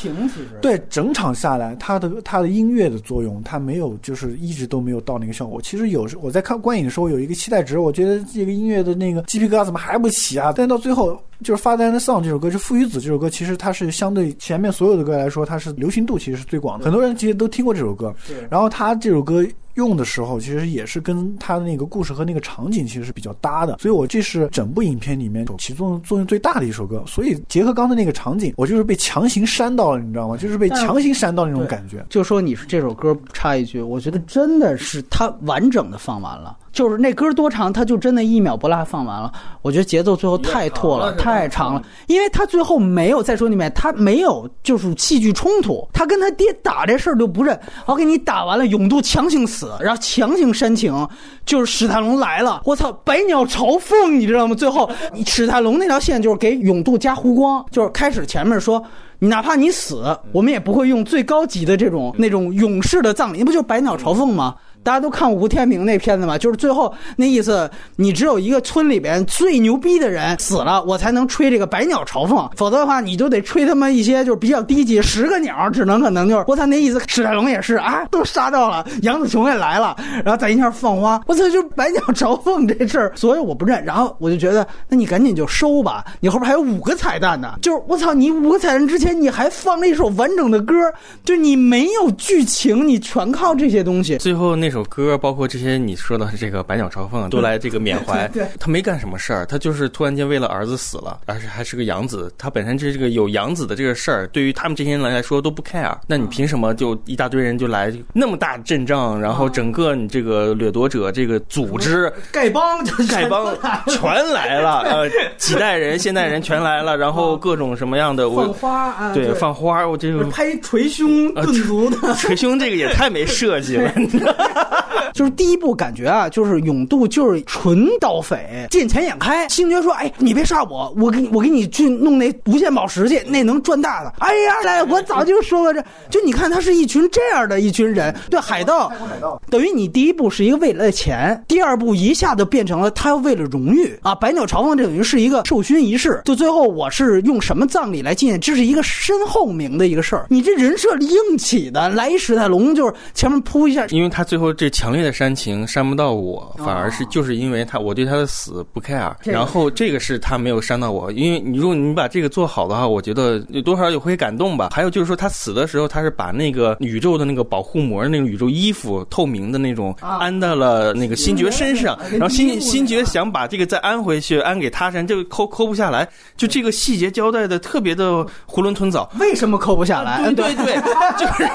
对整场下来，它的它的音乐的作用，它没有就是一直都没有到那个效果。其实有时我在看观影的时候有一个期待值，我觉得这个音乐的那个鸡皮疙瘩怎么还不起啊？但到最后就是《Father and Son》这首歌，就《父与子》这首歌，其实它是相对前面所有的歌来说，它是流行度其实是最广的，很多人其实都听过这首歌。然后他这首歌用的时候，其实也是跟他的那个故事和那个场景其实是比较搭的，所以我这是整部影片里面起作用作用最大的一首歌。所以结合刚才那个场景，我就是被强行删到了，你知道吗？就是被强行删到那种感觉。
就说你是这首歌插一句，我觉得真的是它完整的放完了，就是那歌多长，他就真的一秒不落放完了。我觉得节奏最后太拖了，太长了，因为他最后没有再说里面，他没有就是戏剧冲突，他跟他爹打这事儿就不认。我给你打完了，勇度强行死，然后强行煽情，就是史泰龙来了，我操，百鸟朝凤，你知道吗？最后史泰龙那条线就是给勇度加弧光，就是开始前面说。你哪怕你死，我们也不会用最高级的这种那种勇士的葬礼，那不就是百鸟朝凤吗？大家都看过吴天明那片子嘛，就是最后那意思，你只有一个村里边最牛逼的人死了，我才能吹这个百鸟朝凤，否则的话，你就得吹他妈一些就是比较低级，十个鸟只能可能就是我操那意思。史泰龙也是啊，都杀到了，杨子琼也来了，然后在一下放花，我操，就 百鸟朝凤这事儿，所以我不认。然后我就觉得，那你赶紧就收吧，你后边还有五个彩蛋呢，就是我操，你五个彩蛋之前你还放了一首完整的歌，就你没有剧情，你全靠这些东西。
最后那首歌，包括这些你说的这个百鸟朝凤，都来这个缅怀。
对对
他没干什么事儿，他就是突然间为了儿子死了，而且还是个养子。他本身这个有养子的这个事儿，对于他们这些人来说都不 care。那你凭什么就一大堆人就来那么大阵仗，然后整个你这个掠夺者这个组织？
丐帮就是
丐帮全来了，呃，几代人、现代人全来了，然后各种什么样的
放
我
花啊，
对放花，我这个
拍捶胸顿足的，
捶胸这个也太没设计了，你知道吗
就是第一部感觉啊，就是勇度就是纯盗匪，见钱眼开。星爵说：“哎，你别杀我，我给你我给你去弄那无限宝石去，那能赚大的。”哎呀，来，我早就说过这，就你看他是一群这样的一群人，对海盗，等于你第一步是一个为了钱，第二步一下子变成了他要为了荣誉啊！百鸟朝凤这等于是一个授勋仪式，就最后我是用什么葬礼来纪念，这是一个身后名的一个事儿。你这人设硬起的，来一史泰龙就是前面扑一下，
因为他最后这强烈的煽情煽不到我，反而
哦
是就是因为他我对他的死不 care，然后这个是他没有煽到我，因为你如果你把这个做好的话，我觉得有多少也会感动吧。还有就是说他死的时候，他是把那个宇宙的那个保护膜那个宇宙衣服透明的那种安到了那个星爵身上，然后星 星爵想把这个再安回去，安给他身，这个抠抠不下来，就这个细节交代的特别的囫囵吞枣。
为什么抠不下来？
对对对，就是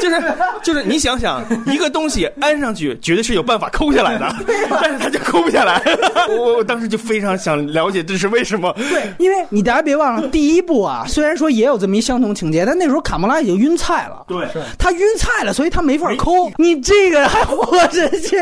就是就是，你想想，一个东西安上去，绝对是有办法抠下来的 但是他就抠不下来。我我当时就非常想了解这是为什么。
对，因为你大家别忘了，第一部啊，虽然说也有这么一相同情节，但那时候卡莫拉已经晕菜了。
对，
他晕菜了，所以他没法抠。你这个还活着去，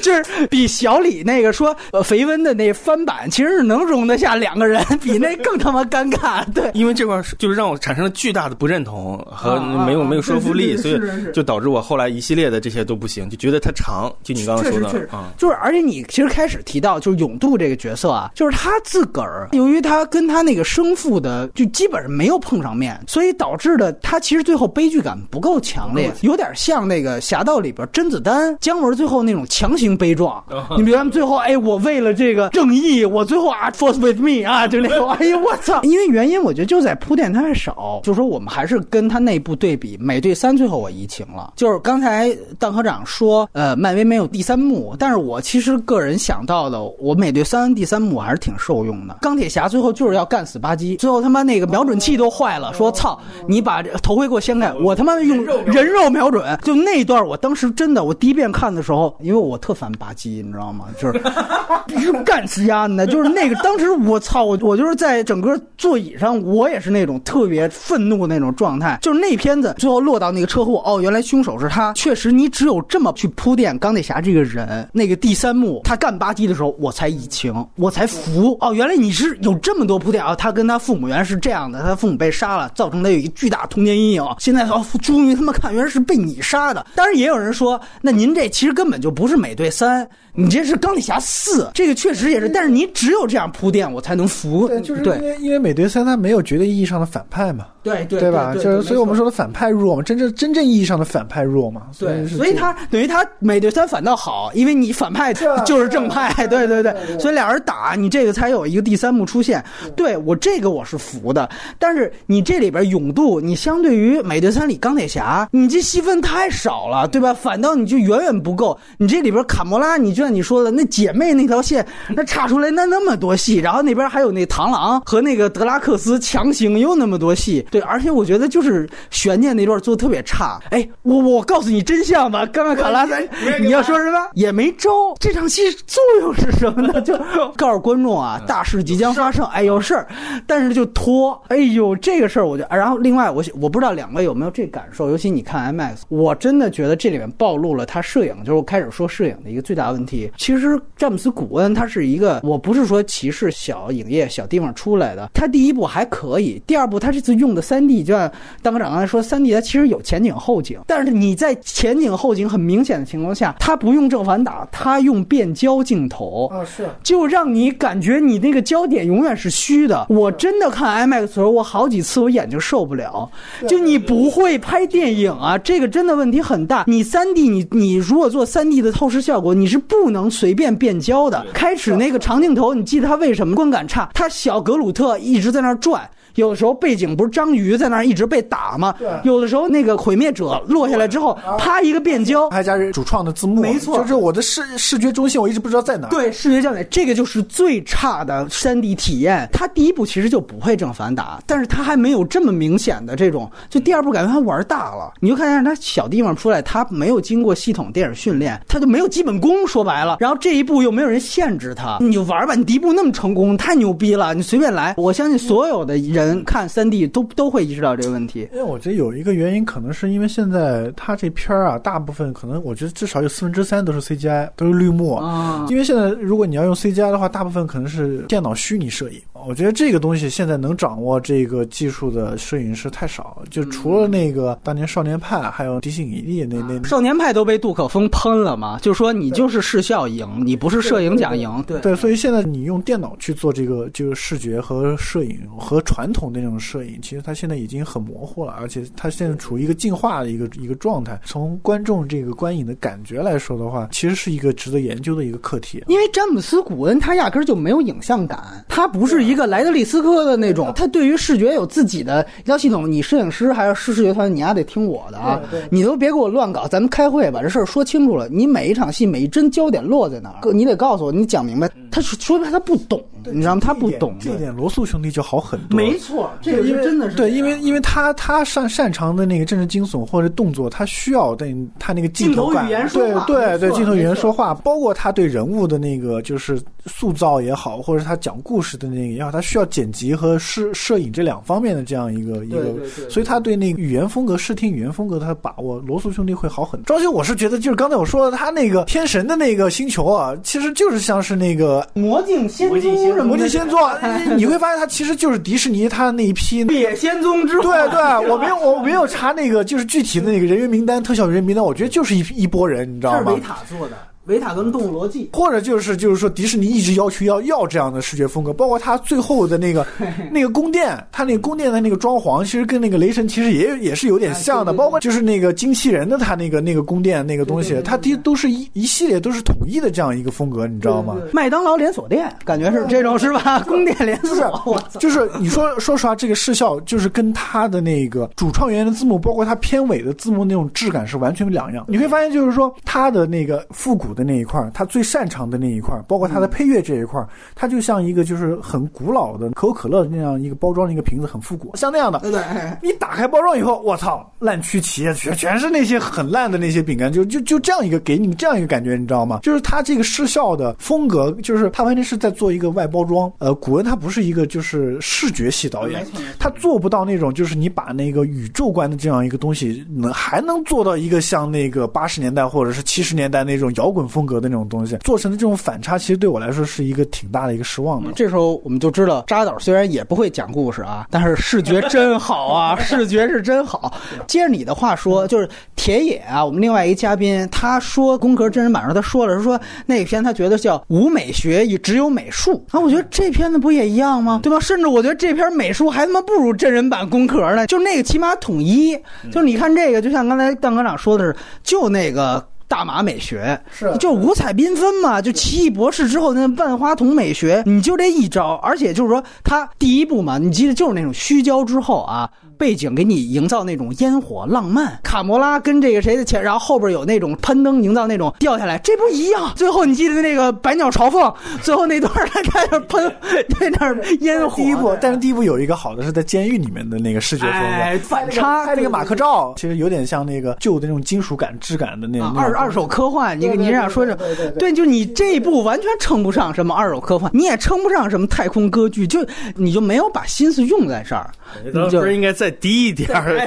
就是比小李那个说呃肥温的那翻版，其实是能容得下两个人，比那更他妈尴尬。对，
因为这块就是让我产生了巨大的不认同和没有没有说服力，所以就导致我后来一系列的这些都不行，就觉得他长。就你刚刚说的
就是而且你其实开始提到就是勇度这个角色啊，就是他自个儿，由于他跟他那个生父的就基本上没有碰上面，所以导致的他其实最后悲剧感不够强烈，有点像那个侠盗里边甄子丹、姜文最后那种强行悲壮。你比如他们最后，哎，我为了这个正义，我最后啊，force with me 啊，就那种，哎呀我操！因为原因我觉得就在铺垫太少，就说我们还是跟他内部对比，美队三最后我移情了，就是刚才邓科长说，呃，漫威没有第三幕，但是我其实个人想到的，我美队三第三幕还是挺受用的。钢铁侠最后就是要干死巴基，最后他妈那个瞄准器都坏了，说操，你把这头盔给我掀开，我他妈用人肉瞄准，就那段我当时真的，我第一遍看的时候，因为我特烦巴基，你知道吗？就是 必须干死丫的，就是那个当时我操，我我就是在整个座椅上，我也是那种特别愤怒那种状态。就是那片子最后落到那个车祸，哦，原来凶手是他。确实，你只有这么去铺垫钢铁侠这个人。那个第三幕他干巴基的时候，我才以情，我才服。哦，原来你是有这么多铺垫啊！他跟他父母原来是这样的，他父母被杀了，造成他有一个巨大童年阴影。现在哦，终于他妈看，原来是被你杀的。当然也有人说，那您这其实根本就不是美队三，你这是钢铁侠四。这个确实也是，但是你只有这样铺垫，我才能服。
对，就是因为因为美队三他没有绝对意义上的反派嘛，
对对
对吧？就是所以我们说的反派弱嘛，真正真正意义上的反派弱嘛。
对，
是
所以他等于他美队三反倒好，因为你反派就是正派，对对对，所以俩人打你这个才有一个第三幕出现。对我这个我是服的，但是你这里边勇度，你相对于美队三里钢铁侠，你这戏份太少了，对吧？反倒你就远远不够。你这里边卡莫拉，你就像你说的那姐妹那条线，那插出来那那么多戏，然后那边还有那螳螂和那个德拉克斯强行又那么多戏，对，而且我觉得就是悬念那段做的特别差。哎，我我告诉你真相吧，刚刚卡拉塞，你要说什么也没招，这场戏作用是什么呢？就告诉观众啊，大事即将发生，哎有事儿，但是就拖，哎呦这个事儿我就，然后另外我我不知道两位有没有这感受，尤其你看 IMAX，我真的觉得这里面暴露了他摄影，就是我开始说摄影的一个最大问题。其实詹姆斯古恩他是一个，我不是说歧视小影业小地方出来的，他第一部还可以，第二部他这次用的三 D，就像当科长刚才说，三 D 它其实有前景后景，但是你在前景后景很明显的情况下，它不用正反打，它用变焦镜头，
啊是
就让你感觉你那个焦点永远是虚的。我真的看 IMAX 的时候，我好几次我眼睛受不了。就你不会拍电影啊，这个真的问题很大。你三 D，你你如果做三 D 的透视效果，你是不能随便变焦的。开始那个长镜头，你记得它为什么观感差？它小格鲁特一直在那儿转。有的时候背景不是章鱼在那儿一直被打吗？有的时候那个毁灭者落下来之后，啪一个变焦，
还加主创的字幕，
没错
就是我的视视觉中心我一直不知道在哪。，
对，视觉焦点这个就是最差的三 D 体验。它第一部其实就不会正反打，但是它还没有这么明显的这种。就第二部感觉他玩大了，你就看见他小地方出来，他没有经过系统电影训练，他就没有基本功，说白了。然后这一步又没有人限制他，你就玩吧。你第一部那么成功，太牛逼了，你随便来。我相信所有的人人看三 D 都都会意识到这个问题。
因为我觉得有一个原因，可能是因为现在它这片儿啊，大部分可能我觉得至少有四分之三都是 CGI，都是绿幕。
啊
因为现在如果你要用 CGI 的话，大部分可能是电脑虚拟摄影。我觉得这个东西现在能掌握这个技术的摄影师太少，就除了那个当年少年派，还有迪士尼力那那。
少年派都被杜可风喷了嘛，就说你就是视效赢，你不是摄影奖赢。对
对，所以现在你用电脑去做这个就是视觉和摄影和传统那种摄影，其实它现在已经很模糊了，而且它现在处于一个进化的一个一个状态。从观众这个观影的感觉来说的话，其实是一个值得研究的一个课题。
因为詹姆斯·古恩他压根儿就没有影像感，他不是一个莱德利斯科的那种，他对于视觉有自己的一套系统。你摄影师还是视视觉团，你还得听我的啊！你都别给我乱搞，咱们开会把这事儿说清楚了。你每一场戏每一帧焦点落在哪儿，你得告诉我，你讲明白。他是说白了他不懂，你知道吗？他不懂
这一点，罗素兄弟就好很多。
没错，这个
因为
真的是
对，因为因为他他擅擅长的那个政治惊悚或者动作，他需要对他那个镜头感，
镜头语言说
对
话
对对，
对
镜头语言说话，包括他对人物的那个就是塑造也好，或者他讲故事的那个也好，他需要剪辑和摄摄影这两方面的这样一个一个
对对对，
所以他对那个语言风格、视听语言风格他的把握，罗素兄弟会好很多。装修我是觉得就是刚才我说的，他那个天神的那个星球啊，其实就是像是那个
魔镜仙宗
魔镜仙座，你会发现它其实就是迪士尼它那一批。
野仙踪之后，
对对，我没有我没有查那个就是具体的那个人员名单、特效人员名单，我觉得就是一一波人，你知道吗
这是维？塔做的，维塔跟动物逻辑。
或者就是就是说，迪士尼一直要求要要这样的视觉风格，包括它最后的那个 那个宫殿，它那个宫殿的那个装潢，其实跟那个雷神其实也也是有点像的，
哎对对对
包括就是那个机器人的他那个那个宫殿那个东西，它都都是一一系列都是统一的这样一个风格，你知道吗？
麦当劳连锁店，感觉是这种是吧？宫殿连
就是
锁，
就是你说说实话，这个视效就是跟它的那个主创员的字幕，包括它片尾的字幕那种质感是完全两样。你会发现，就是说它的那个复古的那一块儿，它最擅长的那一块儿，包括他的配乐这一块儿，它就像一个就是很古老的可口可乐那样一个包装的一个瓶子，很复古，像那样的。
对对，
你打开包装以后，我操，烂曲奇，全全是那些很烂的那些饼干，就就就这样一个给你这样一个感觉，你知道吗？就是它这个视效的风格，就是它完全是在做一个外包装。呃，古恩他不是一个就是视觉系导演，他做不到那种就是你把那个宇宙观的这样一个东西，能还能做到一个像那个八十年代或者是七十年代那种摇滚风格的那种东西，做成的这种反差，其实对我来说是一个挺大的一个失望的。
这时候我们就知道扎导虽然也不会讲故事啊，但是视觉真好啊，视觉是真好。接着你的话说，就是田野啊，我们另外一嘉宾他说《宫壳真人版》时候他说了，是说那个片他觉得叫无美学，只有美术啊。我觉得这片子不也一样吗？对吧？甚至我觉得这片美术还他妈不如真人版《宫壳》呢，就那个起码统一。就是你看这个，就像刚才蛋科长说的是，就那个。大马美学。
是
就五彩缤纷嘛，就奇异博士之后那万花筒美学，你就这一招，而且就是说他第一部嘛，你记得就是那种虚焦之后啊，背景给你营造那种烟火浪漫，卡魔拉跟这个谁的前，然后后边有那种攀登，营造那种掉下来，这不一样。最后你记得那个百鸟朝凤，最后那段他开始喷，在 那儿烟火。
第一部，但是第一部有一个好的是在监狱里面的那个视觉风格，
哎反差
拍那个马克照，其实有点像那个旧的那种金属感、质感的那种。
二二手科幻，你你这样说着，
对
就你这一部完全称不上什么二手科幻，你也称不上什么太空歌剧，就你就没有把心思用在这儿。
当时应该再低一点儿，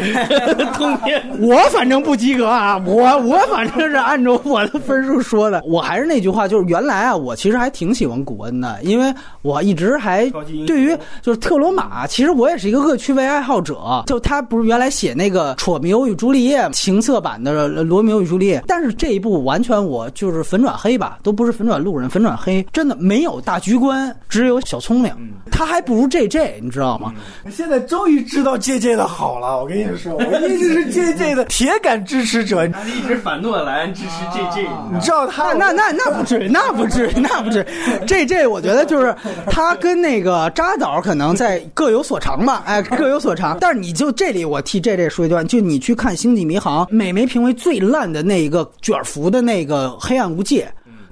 通篇。
我反正不及格啊，我我反正是按照我的分数说的。我还是那句话，就是原来啊，我其实还挺喜欢古恩的，因为我一直还对于就是特罗马，其实我也是一个恶趣味爱好者。就他不是原来写那个《楚密欧与朱丽叶》情色版的《罗密欧与朱丽叶》，但是这一部完全我就是粉转黑吧，都不是粉转路人，粉转黑，真的没有大局观，只有小聪明，他还不如 J J，你知道吗？
现在终于知道 J J 的好了，我跟你说，我一直是 J J 的 铁杆支持者。
他一直反诺兰支持 JJ，
你知道他
那那那 那不至于，那不至于，那不至于。JJ，我觉得就是他跟那个扎导可能在各有所长吧，哎，各有所长。但是你就这里，我替 JJ 说一段，就你去看《星际迷航》，美媒评为最烂的那一个卷福的那个《黑暗无界》。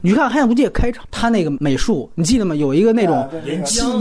你去看《黑暗无界》开场，他那个美术，你记得吗？有一个那种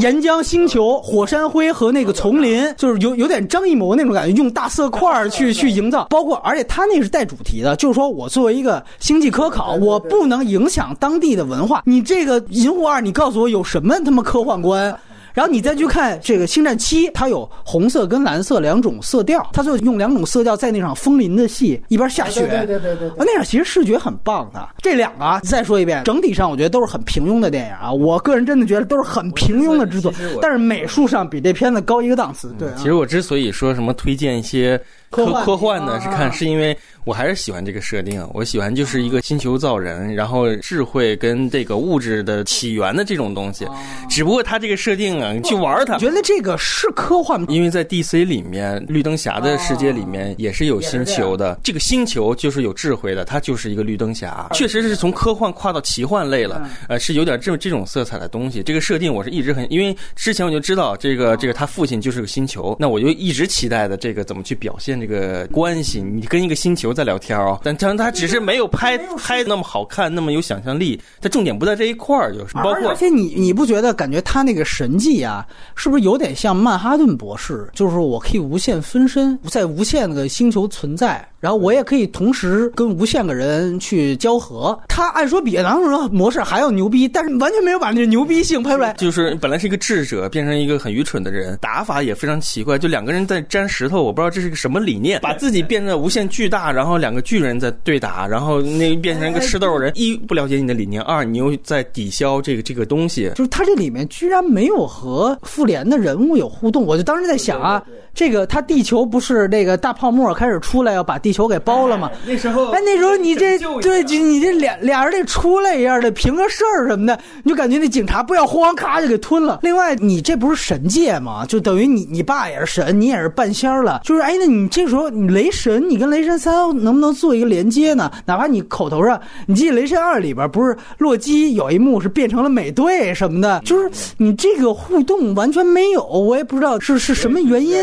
岩
浆星球、火山灰和那个丛林，就是有有点张艺谋那种感觉，用大色块儿去去营造。包括，而且他那是带主题的，就是说我作为一个星际科考，我不能影响当地的文化。你这个《银护二》，你告诉我有什么他妈科幻观？然后你再去看这个《星战七》，它有红色跟蓝色两种色调，它就用两种色调在那场风林的戏一边下雪，
对对对对
那场其实视觉很棒的。这两个啊，再说一遍，整体上我觉得都是很平庸的电影啊。我个人真的觉得都是很平庸的制作但是美术上比这片子高一个档次。对啊，
其实我之所以说什么推荐一些科
科幻
科幻的，
啊
是看是因为我还是喜欢这个设定，我喜欢就是一个星球造人，然后智慧跟这个物质的起源的这种东西。只不过它这个设定啊，你去玩它
我。觉得这个是科幻吗？
因为在 DC 里面，绿灯侠的世界里面也是有星球的，这个星球就是有智慧的，它就是一个绿灯侠，确实是从科幻跨到奇幻类了，呃，是有点这这种色彩的东西。这个设定我是一直很，因为之前我就知道这个这个他父亲就是个星球，那我就一直期待的这个怎么去表现这个关系，你跟一个星球在聊天哦，但但他只是没有拍拍那么好看，那么有想象力，它重点不在这一块儿，就是包括
而且你你不觉得感觉他那个神迹啊，是不是有点像曼哈顿博士？就是我可以无限分身，在无限个星球存在，然后我也可以同时跟无限个人去交合。他按说比狼人模式还要牛逼，但是完全没有把那个牛逼性拍出来。
就是本来是一个智者，变成一个很愚蠢的人，打法也非常奇怪。就两个人在粘石头，我不知道这是个什么理念，把自己变得无限巨大，然后两个巨人在对打，然后那变成一个吃豆人。一不了解你的理念，二你又在抵消这个这个东西。
就是他这里面居然没有和复联的人物有互动，我就当时在想啊，这个他地球不是那个大泡沫开始出来要把地球给包了吗？
那时候
哎，那时候你这对，就你这俩俩人得出来一样的评个事儿什么的，你就感觉那警察不要慌，咔就给吞了。另外，你这不是神界吗？就等于你你爸也是神，你也是半仙儿了。就是哎，那你这时候你雷神，你跟雷神三能不能做一个连接呢？哪怕你口头上，你记得雷神二里边不是洛基有一幕是变成了美队什么的，就是你这个互动完全没有，我也不知道是是什么原因。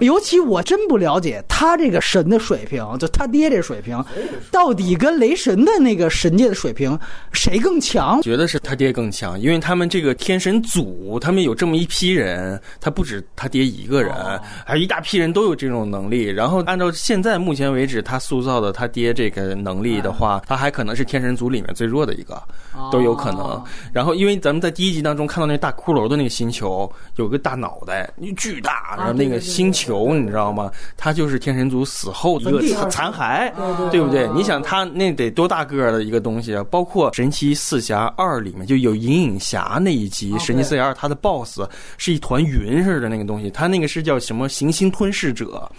尤其我真不了解他这个神的水平，就他爹这水平，到底跟雷神的那个神界的水平谁更强？
觉得是他爹更强，因为他们这个天神组，他们有这么一批人，他不止他爹一个人，还有一大批人都有这种能力。然后按照现在目前为止他塑造的他爹这个能力的话，他还可能是天神组里面最弱的一个，都有可能。然后因为咱们在第一集当中看到那大骷髅的那个星球有个大脑袋，巨大，然后那个星球你知道吗？他就是天神组死后一个残残骸，对不对？你想他那得多大个儿的一个东西啊？包括《神奇四侠二》里面就有银影侠那一集，神奇四侠二》他的 BOSS 是一团云似的那个东西，他那个是叫什么行星吞噬者，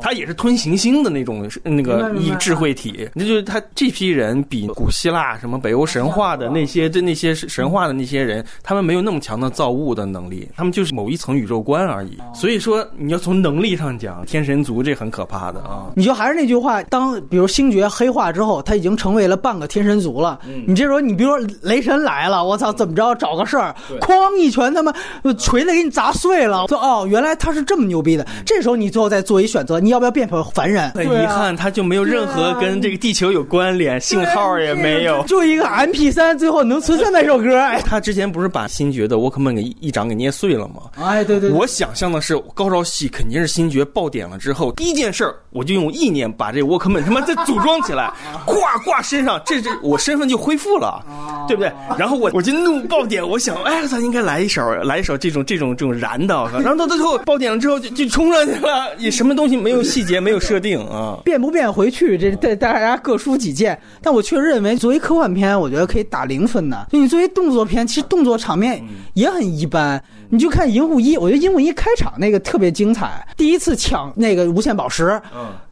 他也是吞行星的那种那个一智慧体。那就是他这批人比古希腊什么北欧神话的那些对那些神话的那些人，他们没有那么强的造物的能力，他们就是某一层宇宙观而已。所以说你要从能力上讲，天神族这很可怕的啊。
你就还是那句话，当比如星爵黑化之后，他已经成为了半个天神族了。你这时候，你比如说雷神来了，我操，怎么着找个事儿，哐一拳，他妈呃锤子给你砸碎了。说哦，原来他是这么牛逼的。这时候你最后再做一选择，你要不要变成凡人？
很遗憾，他就没有任何跟这个地球有关联，信号也没有。
就一个 MP 三，最后能存下那首歌。哎，
他之前不是把星爵的沃克曼给一一掌给捏碎了吗？
哎，对对，对
我想象的是高潮戏肯定是星爵爆点了之后，第一件事儿我就用意念把这沃克曼他妈再组装起来，挂挂身上，这这我身份就恢复了，对不对？然后我我就怒爆点，我想，哎，他应该来一首来一首这种这种这种燃的，然后到最后爆点了之后就就冲上去了，也什么东西没有细节没有设定啊。
变不变回去，这这大家各抒己见。但我确实认为，作为科幻片，我觉得可以打零分的。就你作为动作片，其实动作场面也很一般。你就看《银护一》，我觉得《银护一》开场那个特别精彩，第一次抢那个无限宝石，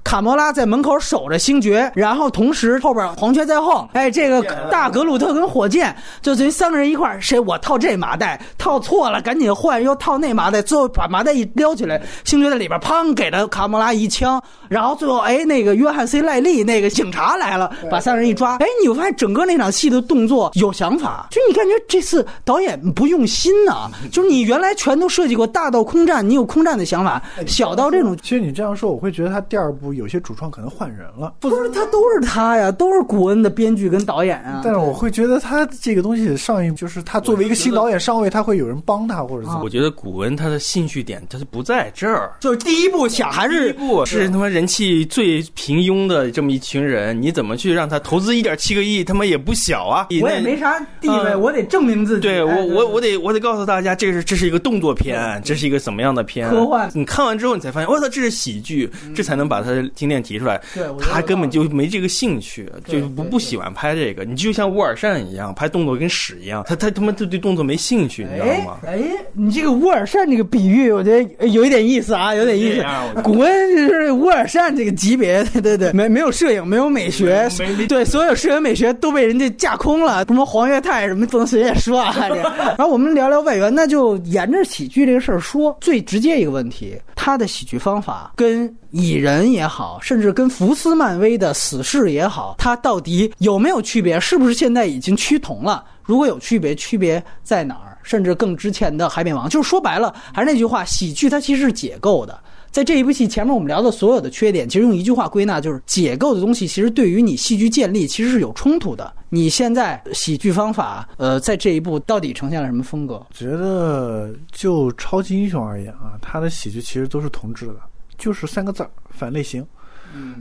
卡魔拉在门口守着星爵，然后同时后边黄雀在后，哎，这个大格鲁特跟火箭就等于三个人一块儿，谁我套这麻袋，套错了赶紧换，又套那麻袋，最后把麻袋一撩起来，星爵在里边砰给了卡魔拉一枪，然后最后哎那个约翰 C 赖利那个警察来了，把三个人一抓，哎，你会发现整个那场戏的动作有想法，就你感觉这次导演不用心呐、就是你原来全都设计过大到空战，你有空战的想法，小到这种
其实你这样说，我会觉得他第二部有些主创可能换人了。
不是他都是他呀，都是古恩的编剧跟导演啊。
但是我会觉得他这个东西上一就是他作为一个新导演上位，他会有人帮他或者怎么。
我觉得古恩他的兴趣点他是不在这儿，
就是第一部想还是
第一部是他妈人气最平庸的这么一群人，你怎么去让他投资一点七个亿？他妈也不小啊！
我也没啥地位，
嗯
我得证明自己。
对我
哎
我我得我得告诉大家，这是这是一个动作片，这是一个什么样的片？
科幻
你看完之后，你才发现，我操，这是喜剧，这才能把他的经典提出来。他根本就没这个兴趣，就不不喜欢拍这个。你就像乌尔善一样，拍动作跟屎一样，他他他妈就对动作没兴趣，你知道
哎
吗？
哎，你这个乌尔善这个比喻，我觉得有一点意思啊，有点意思。古恩就是乌尔善这个级别，对对对，没没有摄影，没有美学对所有摄影美学都被人家架空了，什么黄岳泰什么不能随便说啊。这 然后我们聊聊外援，那就沿着喜剧这个事儿说，最直接一个问题，他的喜剧方法跟蚁人也好，甚至跟福斯漫威的死侍也好，他到底有没有区别？是不是现在已经趋同了？如果有区别，区别在哪儿？甚至更之前的《海扁王》，就是说白了，还是那句话，喜剧它其实是解构的。在这一部戏前面我们聊的所有的缺点，其实用一句话归纳，就是解构的东西其实对于你戏剧建立其实是有冲突的。你现在喜剧方法，呃，在这一部到底呈现了什么风格？
觉得就超级英雄而言啊，他的喜剧其实都是同质的，就是三个字儿：反类型。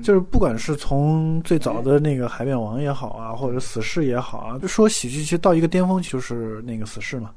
就是不管是从最早的那个海扁王也好啊，或者死侍也好啊，就说喜剧其实到一个巅峰就是那个死侍嘛，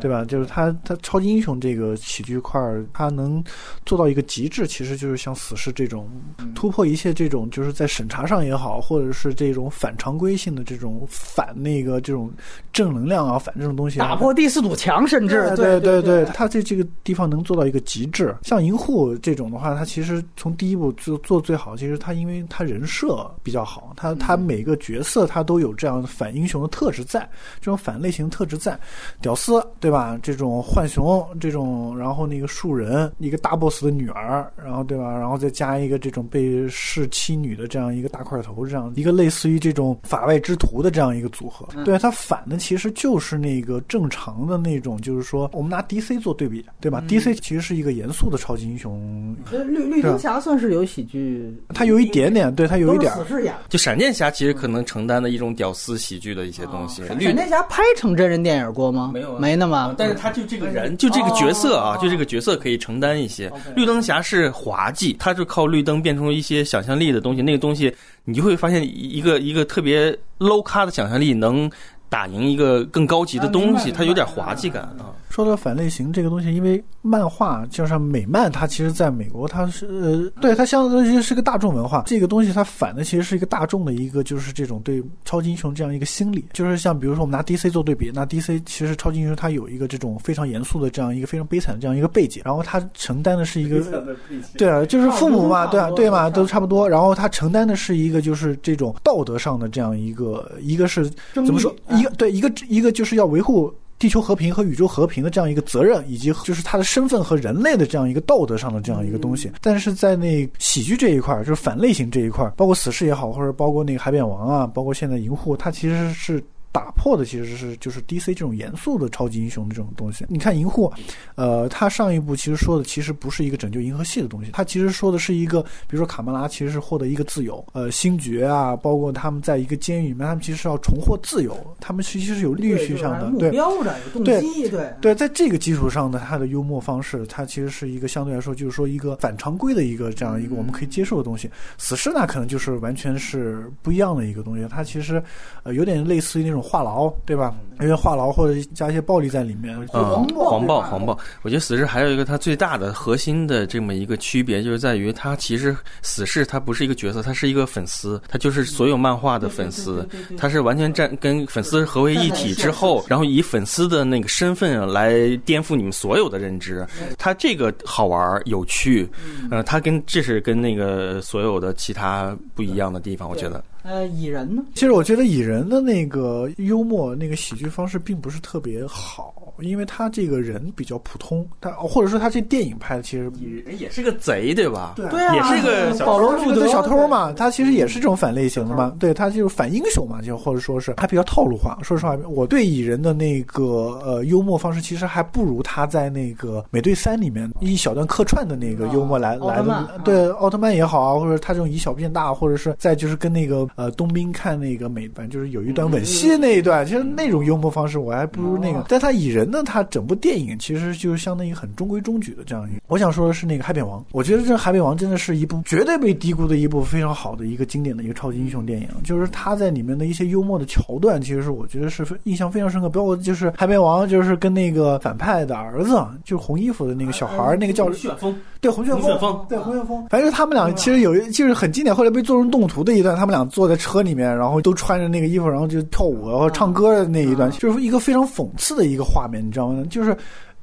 对吧？就是他他超级英雄这个喜剧块儿，他能做到一个极致，其实就是像死侍这种突破一切这种就是在审查上也好，或者是这种反常规性的这种反那个这种正能量啊，反这种东西啊，
打破第四堵墙，甚至
对
对
对，他在这个地方能做到一个极致。像银护这种的话，他其实从第一部就做最好，其实他因为他人设比较好，他他每个角色他都有这样反英雄的特质在，这种反类型特质在，屌丝对吧？这种浣熊这种，然后那个树人一个大 boss 的女儿，然后对吧？然后再加一个这种被视妻女的这样一个大块头，这样一个类似于这种法外之徒的这样一个组合。对他反的其实就是那个正常的那种，就是说我们拿 DC 做对比，对吧、d c 其实是一个严肃的超级英雄，
呃绿绿灯侠算是有喜剧，
他有一点点，对他有一点。
就闪电侠其实可能承担的一种屌丝喜剧的一些东西，
闪电侠拍成真人电影过吗？
没有啊
没呢吗？
但是他就这个人，就这个角色啊，
哦
就这个角色可以承担一些。绿灯侠是滑稽，他就靠绿灯变出一些想象力的东西，那个东西你就会发现一个一个特别 low 咖的想象力能打赢一个更高级的东西，
啊
它有点滑稽感啊。
说到反类型这个东西，因为漫画就像美漫，它其实在美国它是呃，对它相当于是个大众文化。这个东西它反的其实是一个大众的一个，就是这种对超级英雄这样一个心理。就是像比如说我们拿 DC 做对比，那 DC 其实超级英雄它有一个这种非常严肃的这样一个非常悲惨的这样一个背景，然后它承担的是一个对啊，就是父母嘛，对啊，对嘛，都差不多。然后他承担的是一个就是这种道德上的这样一个，一个是怎么说？
啊
一个对一个一个就是要维护。地球和平和宇宙和平的这样一个责任，以及就是他的身份和人类的这样一个道德上的这样一个东西。但是在那喜剧这一块儿，就是反类型这一块儿，包括死侍也好，或者包括那个海扁王啊，包括现在银护，它其实是。打破的其实是就是 DC 这种严肃的超级英雄的这种东西。你看银护，呃，他上一部其实说的其实不是一个拯救银河系的东西，他其实说的是一个，比如说卡梅拉其实是获得一个自由，呃，星爵啊，包括他们在一个监狱里面，他们其实是要重获自由，他们其实是有利益上的，
目
对。
标的，有动
对
机，对
对，在这个基础上呢，他的幽默方式，它其实是一个相对来说，就是说一个反常规的一个这样一个我们可以接受的东西。死侍呢，可能就是完全是不一样的一个东西，它其实呃有点类似于那种话痨，对吧？因为话痨或者加一些暴力在里面。
嗯，
黄暴
黄暴，黄暴。我觉得死侍还有一个它最大的核心的这么一个区别，就是在于它其实死侍它不是一个角色，它是一个粉丝，他就是所有漫画的粉丝，他是完全站跟粉丝合为一体之后，然后以粉丝的那个身份来颠覆你们所有的认知。他这个好玩有趣，呃，他跟这是跟那个所有的其他不一样的地方，我觉得。
呃，蚁人呢？
其实我觉得蚁人的那个幽默、那个喜剧方式并不是特别好，因为他这个人比较普通，他或者说他这电影拍的其实
也也是个贼，对吧？
对
对啊，
也是个
保罗路德
是个小偷嘛，他其实也是这种反类型的嘛，对他就是反英雄嘛，就或者说是他比较套路化。说实话，我对蚁人的那个呃幽默方式，其实还不如他在那个美队三里面一小段客串的那个幽默来、来的。对奥特曼也好啊，或者他这种以小变大，或者是再就是跟那个呃冬兵看那个美，反正就是有一段吻戏那一段，其实那种幽默方式我还不如那个。但他蚁人呢，他整部电影其实就是相当于很中规中矩的这样一个。我想说的是那个海扁王，我觉得这海扁王真的是一部绝对被低估的一部非常好的一个经典的一个超级英雄电影，就是他在里面的一些幽默的桥段，其实是我觉得是印象非常深刻。包括就是海扁王，就是跟那个反派的儿子，就是红衣服的那个小孩儿，那个叫
旋风，
对红旋
红旋风
对红旋风，反正他们俩其实有一就是很经典，后来被做成动图的一段，他们俩坐在车里面，然后都穿着那个衣服，然后就跳舞然后唱歌的那一段，就是一个非常讽刺的一个画面，你知道吗？就是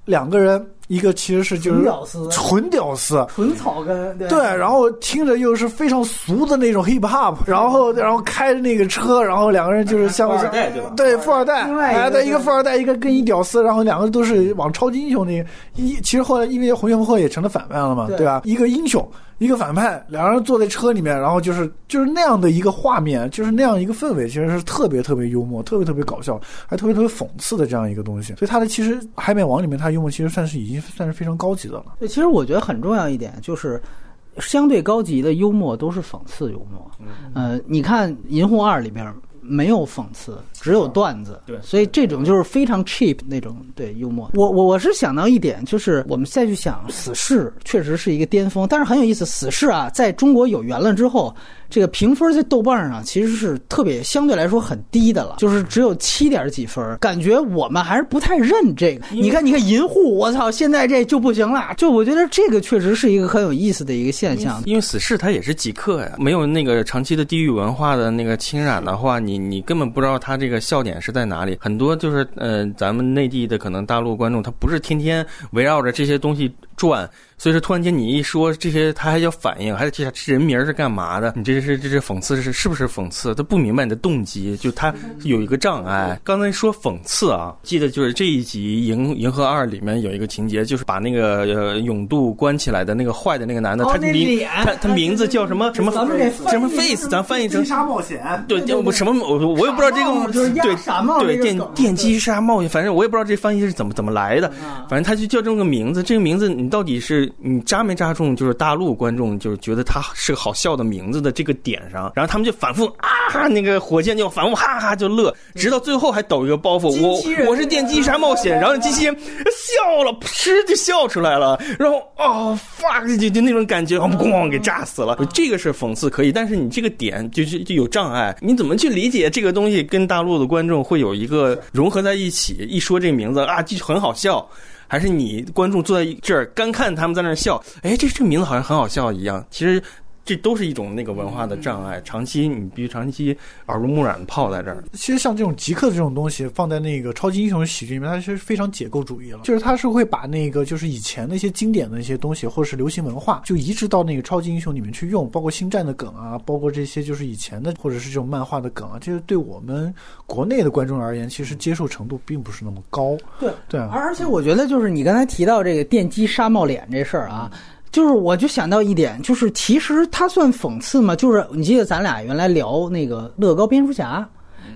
两个人，一个其实是就是
纯屌丝
纯屌丝，
纯草根，对。
对，然后听着又是非常俗的那种 hip hop，然后然后开着那个车，然后两个人就是像
富二代对吧？
对，富二代，
另外一个
哎，对，一个富二代，一个跟一屌丝，然后两个都是往超级英雄那一，其实后来因为红旋风后来也成了反派了嘛，
对。
对吧？一个英雄，一个反派，两个人坐在车里面，然后就是就是那样的一个画面，就是那样一个氛围，其实是特别特别幽默，特别特别搞笑，还特别特别讽刺的这样一个东西。所以他的其实《海扁王》里面，他幽默其实算是已经算是非常高级的了。
对，其实我觉得很重要一点就是，相对高级的幽默都是讽刺幽默。呃，你看《银护二》里边没有讽刺，只有段子。
对
所以这种就是非常 cheap 那种对幽默。我我我是想到一点，就是我们再去想《死侍》确实是一个巅峰，但是很有意思，《死侍》啊，在中国有缘了之后，这个评分在豆瓣上其实是特别相对来说很低的了，就是只有七点几分，感觉我们还是不太认这个。你看，你看银护，我操，现在这就不行了。就我觉得这个确实是一个很有意思的一个现象。
因为死侍它也是极客呀，没有那个长期的地域文化的那个侵染的话，你你根本不知道它这个这个笑点是在哪里。很多就是呃，咱们内地的可能大陆观众，他不是天天围绕着这些东西转，所以说突然间你一说这些，他还要反应，还得这这人名是干嘛的？你这是这是讽刺是是不是讽刺？他不明白你的动机，就他有一个障碍。刚才说讽刺啊，记得就是这一集《银银河二》里面有一个情节，就是把那个呃永渡关起来的那个坏的那个男的，
哦
他名他他名字叫什么什么什么 face，咱翻译成
沙冒险，
对，就我什么我我也不知道这个
就是
对对电电击杀冒险，反正我也不知道这翻译是怎么怎么来的，
啊
反正他就叫这么个名字。这个名字你到底是你扎没扎中？就是大陆观众就是觉得他是个好笑的名字的这个点上，然后他们就反复啊，那个火箭就反复哈哈就乐，直到最后还抖一个包袱，我我是电击杀冒险，然后机器人笑了，噗就笑出来了，然后哦 fuck 就就那种感觉，咣给炸死了。这个是讽刺可以，但是你这个点就是就有障碍，你怎么去理解这个东西跟大陆的观众会有一个融合在一起？一说这名字啊，就很好笑。还是你观众坐在这儿干看他们在那儿笑，哎，这这名字好像很好笑一样。其实这都是一种那个文化的障碍，长期你必须长期耳濡目染泡在这儿。
其实像这种极客这种东西放在那个超级英雄喜剧里面，它其实非常解构主义了。就是它是会把那个就是以前那些经典的一些东西，或者是流行文化，就移植到那个超级英雄里面去用，包括星战的梗啊，包括这些就是以前的或者是这种漫画的梗啊，这是对我们国内的观众而言，其实接受程度并不是那么高。
对
对啊，
而且我觉得就是你刚才提到这个电击杀冒脸这事儿啊，就是我就想到一点，就是其实他算讽刺吗？就是你记得咱俩原来聊那个乐高蝙蝠侠。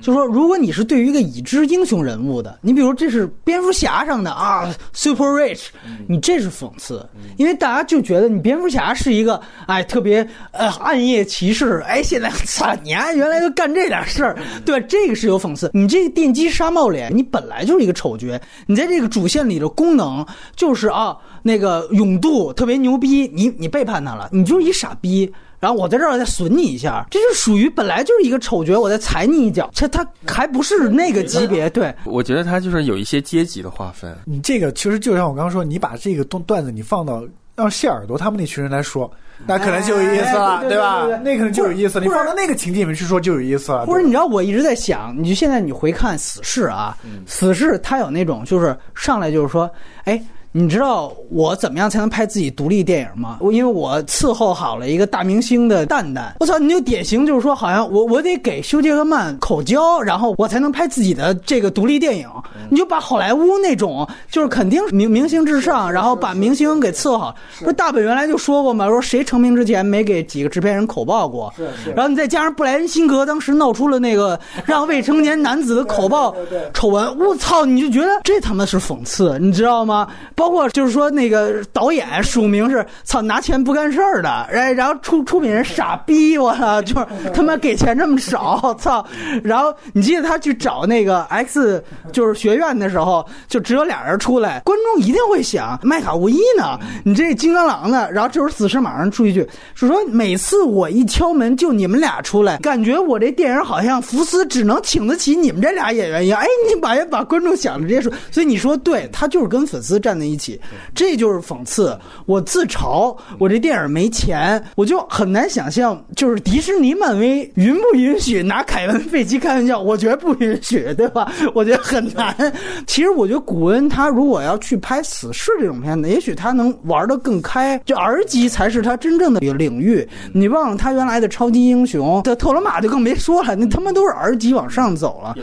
就说，如果你是对于一个已知英雄人物的，你比如这是蝙蝠侠上的啊，super rich，你这是讽刺，因为大家就觉得你蝙蝠侠是一个哎特别呃暗夜骑士，哎现在操你啊原来就干这点事儿，对吧？这个是有讽刺。你这个电击沙帽脸，你本来就是一个丑角，你在这个主线里的功能就是啊那个勇度特别牛逼，你你背叛他了，你就是一傻逼。然后我在这儿再损你一下，这就属于本来就是一个丑角，我再踩你一脚，这他还不是那个级别，对，
我觉得他就是有一些阶级的划分。
你这个其实就像我刚刚说，你把这个段段子你放到让谢耳朵他们那群人来说，那可能就有意思了，
哎对对
吧
对对？对
那可能就有意思了。你放到那个情境里面去说就有意思了。
或者你知道，我一直在想，你就现在你回看《死侍》啊，死侍》他有那种就是上来就是说，哎，你知道我怎么样才能拍自己独立电影吗？我因为我伺候好了一个大明星的蛋蛋，我操，你就典型就是说，好像我我得给休杰克曼口交，然后我才能拍自己的这个独立电影。你就把好莱坞那种就是肯定明明星至上，然后把明星给伺候好。不是大本原来就说过嘛，说谁成名之前没给几个制片人口爆过？
是是。
然后你再加上布莱恩辛格当时闹出了那个 让未成年男子的口爆丑闻，我操，你就觉得这他妈是讽刺，你知道吗？包括就是说那个导演署名是操拿钱不干事儿的，哎，然后出出品人傻逼，我操，就是他妈给钱这么少，操！然后你记得他去找那个 X 就是学院的时候，就只有俩人出来，观众一定会想麦卡无一呢，你这金刚狼呢？然后这时候死侍马上出一句，是说每次我一敲门就你们俩出来，感觉我这电影好像福斯只能请得起你们这俩演员一样。哎，你把人把观众想的这些说，所以你说对他就是跟粉丝站在一起。这就是讽刺。我自嘲，我这电影没钱，我就很难想象，就是迪士尼、漫威允不允许拿凯文·费奇开玩笑？我觉得不允许，对吧？我觉得很难。其实，我觉得古恩他如果要去拍死侍这种片子，也许他能玩得更开，就 R 级才是他真正的领域。你忘了他原来的超级英雄，的特罗马就更别说了，那他妈都是 R 级往上走了。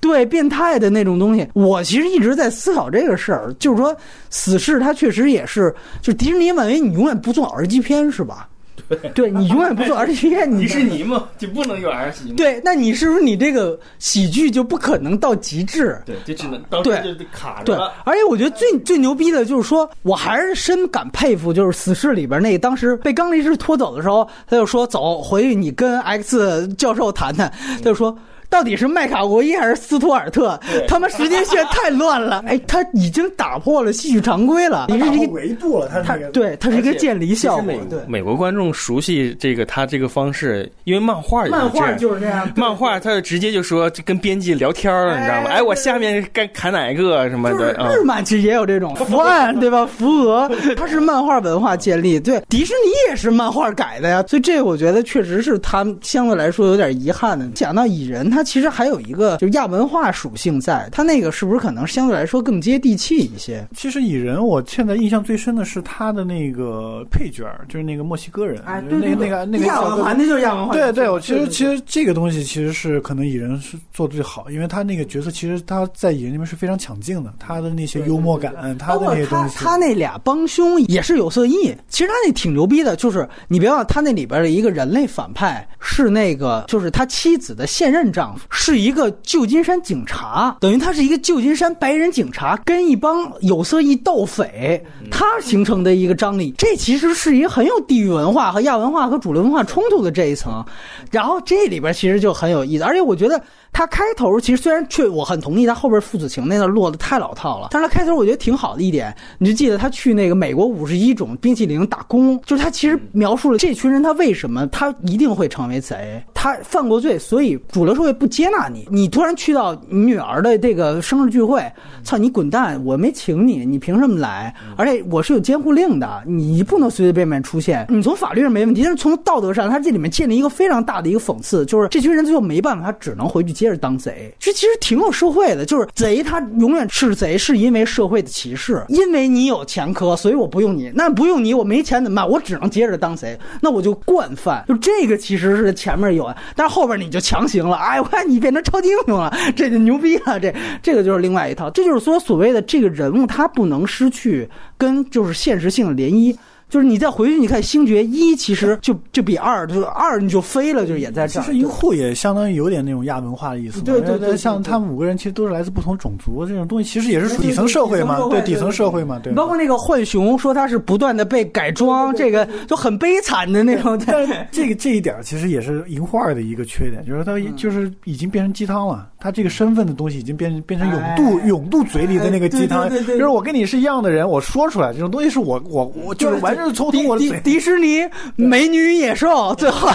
对变态的那种东西，我其实一直在思考这个事儿，就是说，死侍它确实也是，就迪士尼漫威，你永远不做 R 级片是吧？
对，
对你永远不做 R 级片，
迪士尼嘛就不能有 R 级。
对，那你是不是你这个喜剧就不可能到极致？
对，就只能到
对
就卡着
对
了。，
而且我觉得最最牛逼的就是说，我还是深感佩服，就是《死侍》里边那个当时被刚力士拖走的时候，他就说：“走，回去你跟 X 教授谈谈。”他就说。到底是麦卡国伊还是斯图尔特？他们时间线太乱了。哎，他已经打破了戏剧常规了。你是一个
维度了，他
他对，它是一个渐离效果。
美
对，
美国观众熟悉这个他这个方式，因为漫画也
漫画就是这样。
漫画他就直接就说就跟编辑聊天儿，你知道吗？
哎
哎，我下面该砍哪个什么的啊？
日漫其实也有这种 伏案，对吧？伏额，它是漫画文化建立，对，迪士尼也是漫画改的呀，所以这个我觉得确实是他们相对来说有点遗憾的。讲到蚁人，它其实还有一个就是亚文化属性在，它那个是不是可能相对来说更接地气一些？
其实蚁人，我现在印象最深的是他的那个配角，就是那个墨西哥人，
哎，
那个那个那个
亚文化，那就是亚文化。
对对，我其实其实这个东西其实是可能蚁人是做的最好，因为他那个角色其实他在蚁人里面是非常抢镜的，他的那些幽默感，他的
包括他
那些东西，
他那俩帮凶也是有色艺，其实他那挺牛逼的，就是你别忘了，他那里边的一个人类反派是那个，就是他妻子的现任丈夫，是一个旧金山警察，等于他是一个旧金山白人警察跟一帮有色裔盗匪，他形成的一个张力，这其实是一个很有地域文化和亚文化和主流文化冲突的这一层，然后这里边其实就很有意思，而且我觉得。他开头其实虽然确我很同意他后边父子情那段落的太老套了，但是他开头我觉得挺好的一点，你就记得他去那个美国五十一种冰淇淋打工，就是他其实描述了这群人他为什么他一定会成为贼，他犯过罪，所以主流社会不接纳你，你突然去到你女儿的这个生日聚会，操你滚蛋，我没请你，你凭什么来？而且我是有监护令的，你不能随随便便出现。你从法律上没问题，但是从道德上，他这里面建立一个非常大的一个讽刺，就是这群人最后没办法，他只能回去接着当贼。这其实挺有社会的，就是贼他永远是贼，是因为社会的歧视，因为你有前科，所以我不用你。那不用你，我没钱怎么办？我只能接着当贼，那我就惯犯。就这个其实是前面有，但是后边你就强行了。哎，我看你变成超级英雄了，这就牛逼了。这这个就是另外一套，这就是说所谓的这个人物他不能失去跟就是现实性的联姻。就是你再回去，你看《星爵一》，其实就就比二，就是二你就飞了，就是也在这儿。
其实银护也相当于有点那种亚文化的意思嘛，
对对对
像他们五个人其实都是来自不同种族，这种东西其实也是底层社会嘛，对底层社会嘛，对。
包括那个浣熊说他是不断的被改装，这个就很悲惨的那种。
但是这个这一点其实也是银护二的一个缺点，就是他就是已经变成鸡汤了，他这个身份的东西已经变成变成永渡
哎。
永渡嘴里的那个鸡汤，就是我跟你是一样的人，我说出来这种东西是我我我就是完是从
迪迪
我的嘴
迪士尼美女与野兽，最后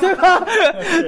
对吧？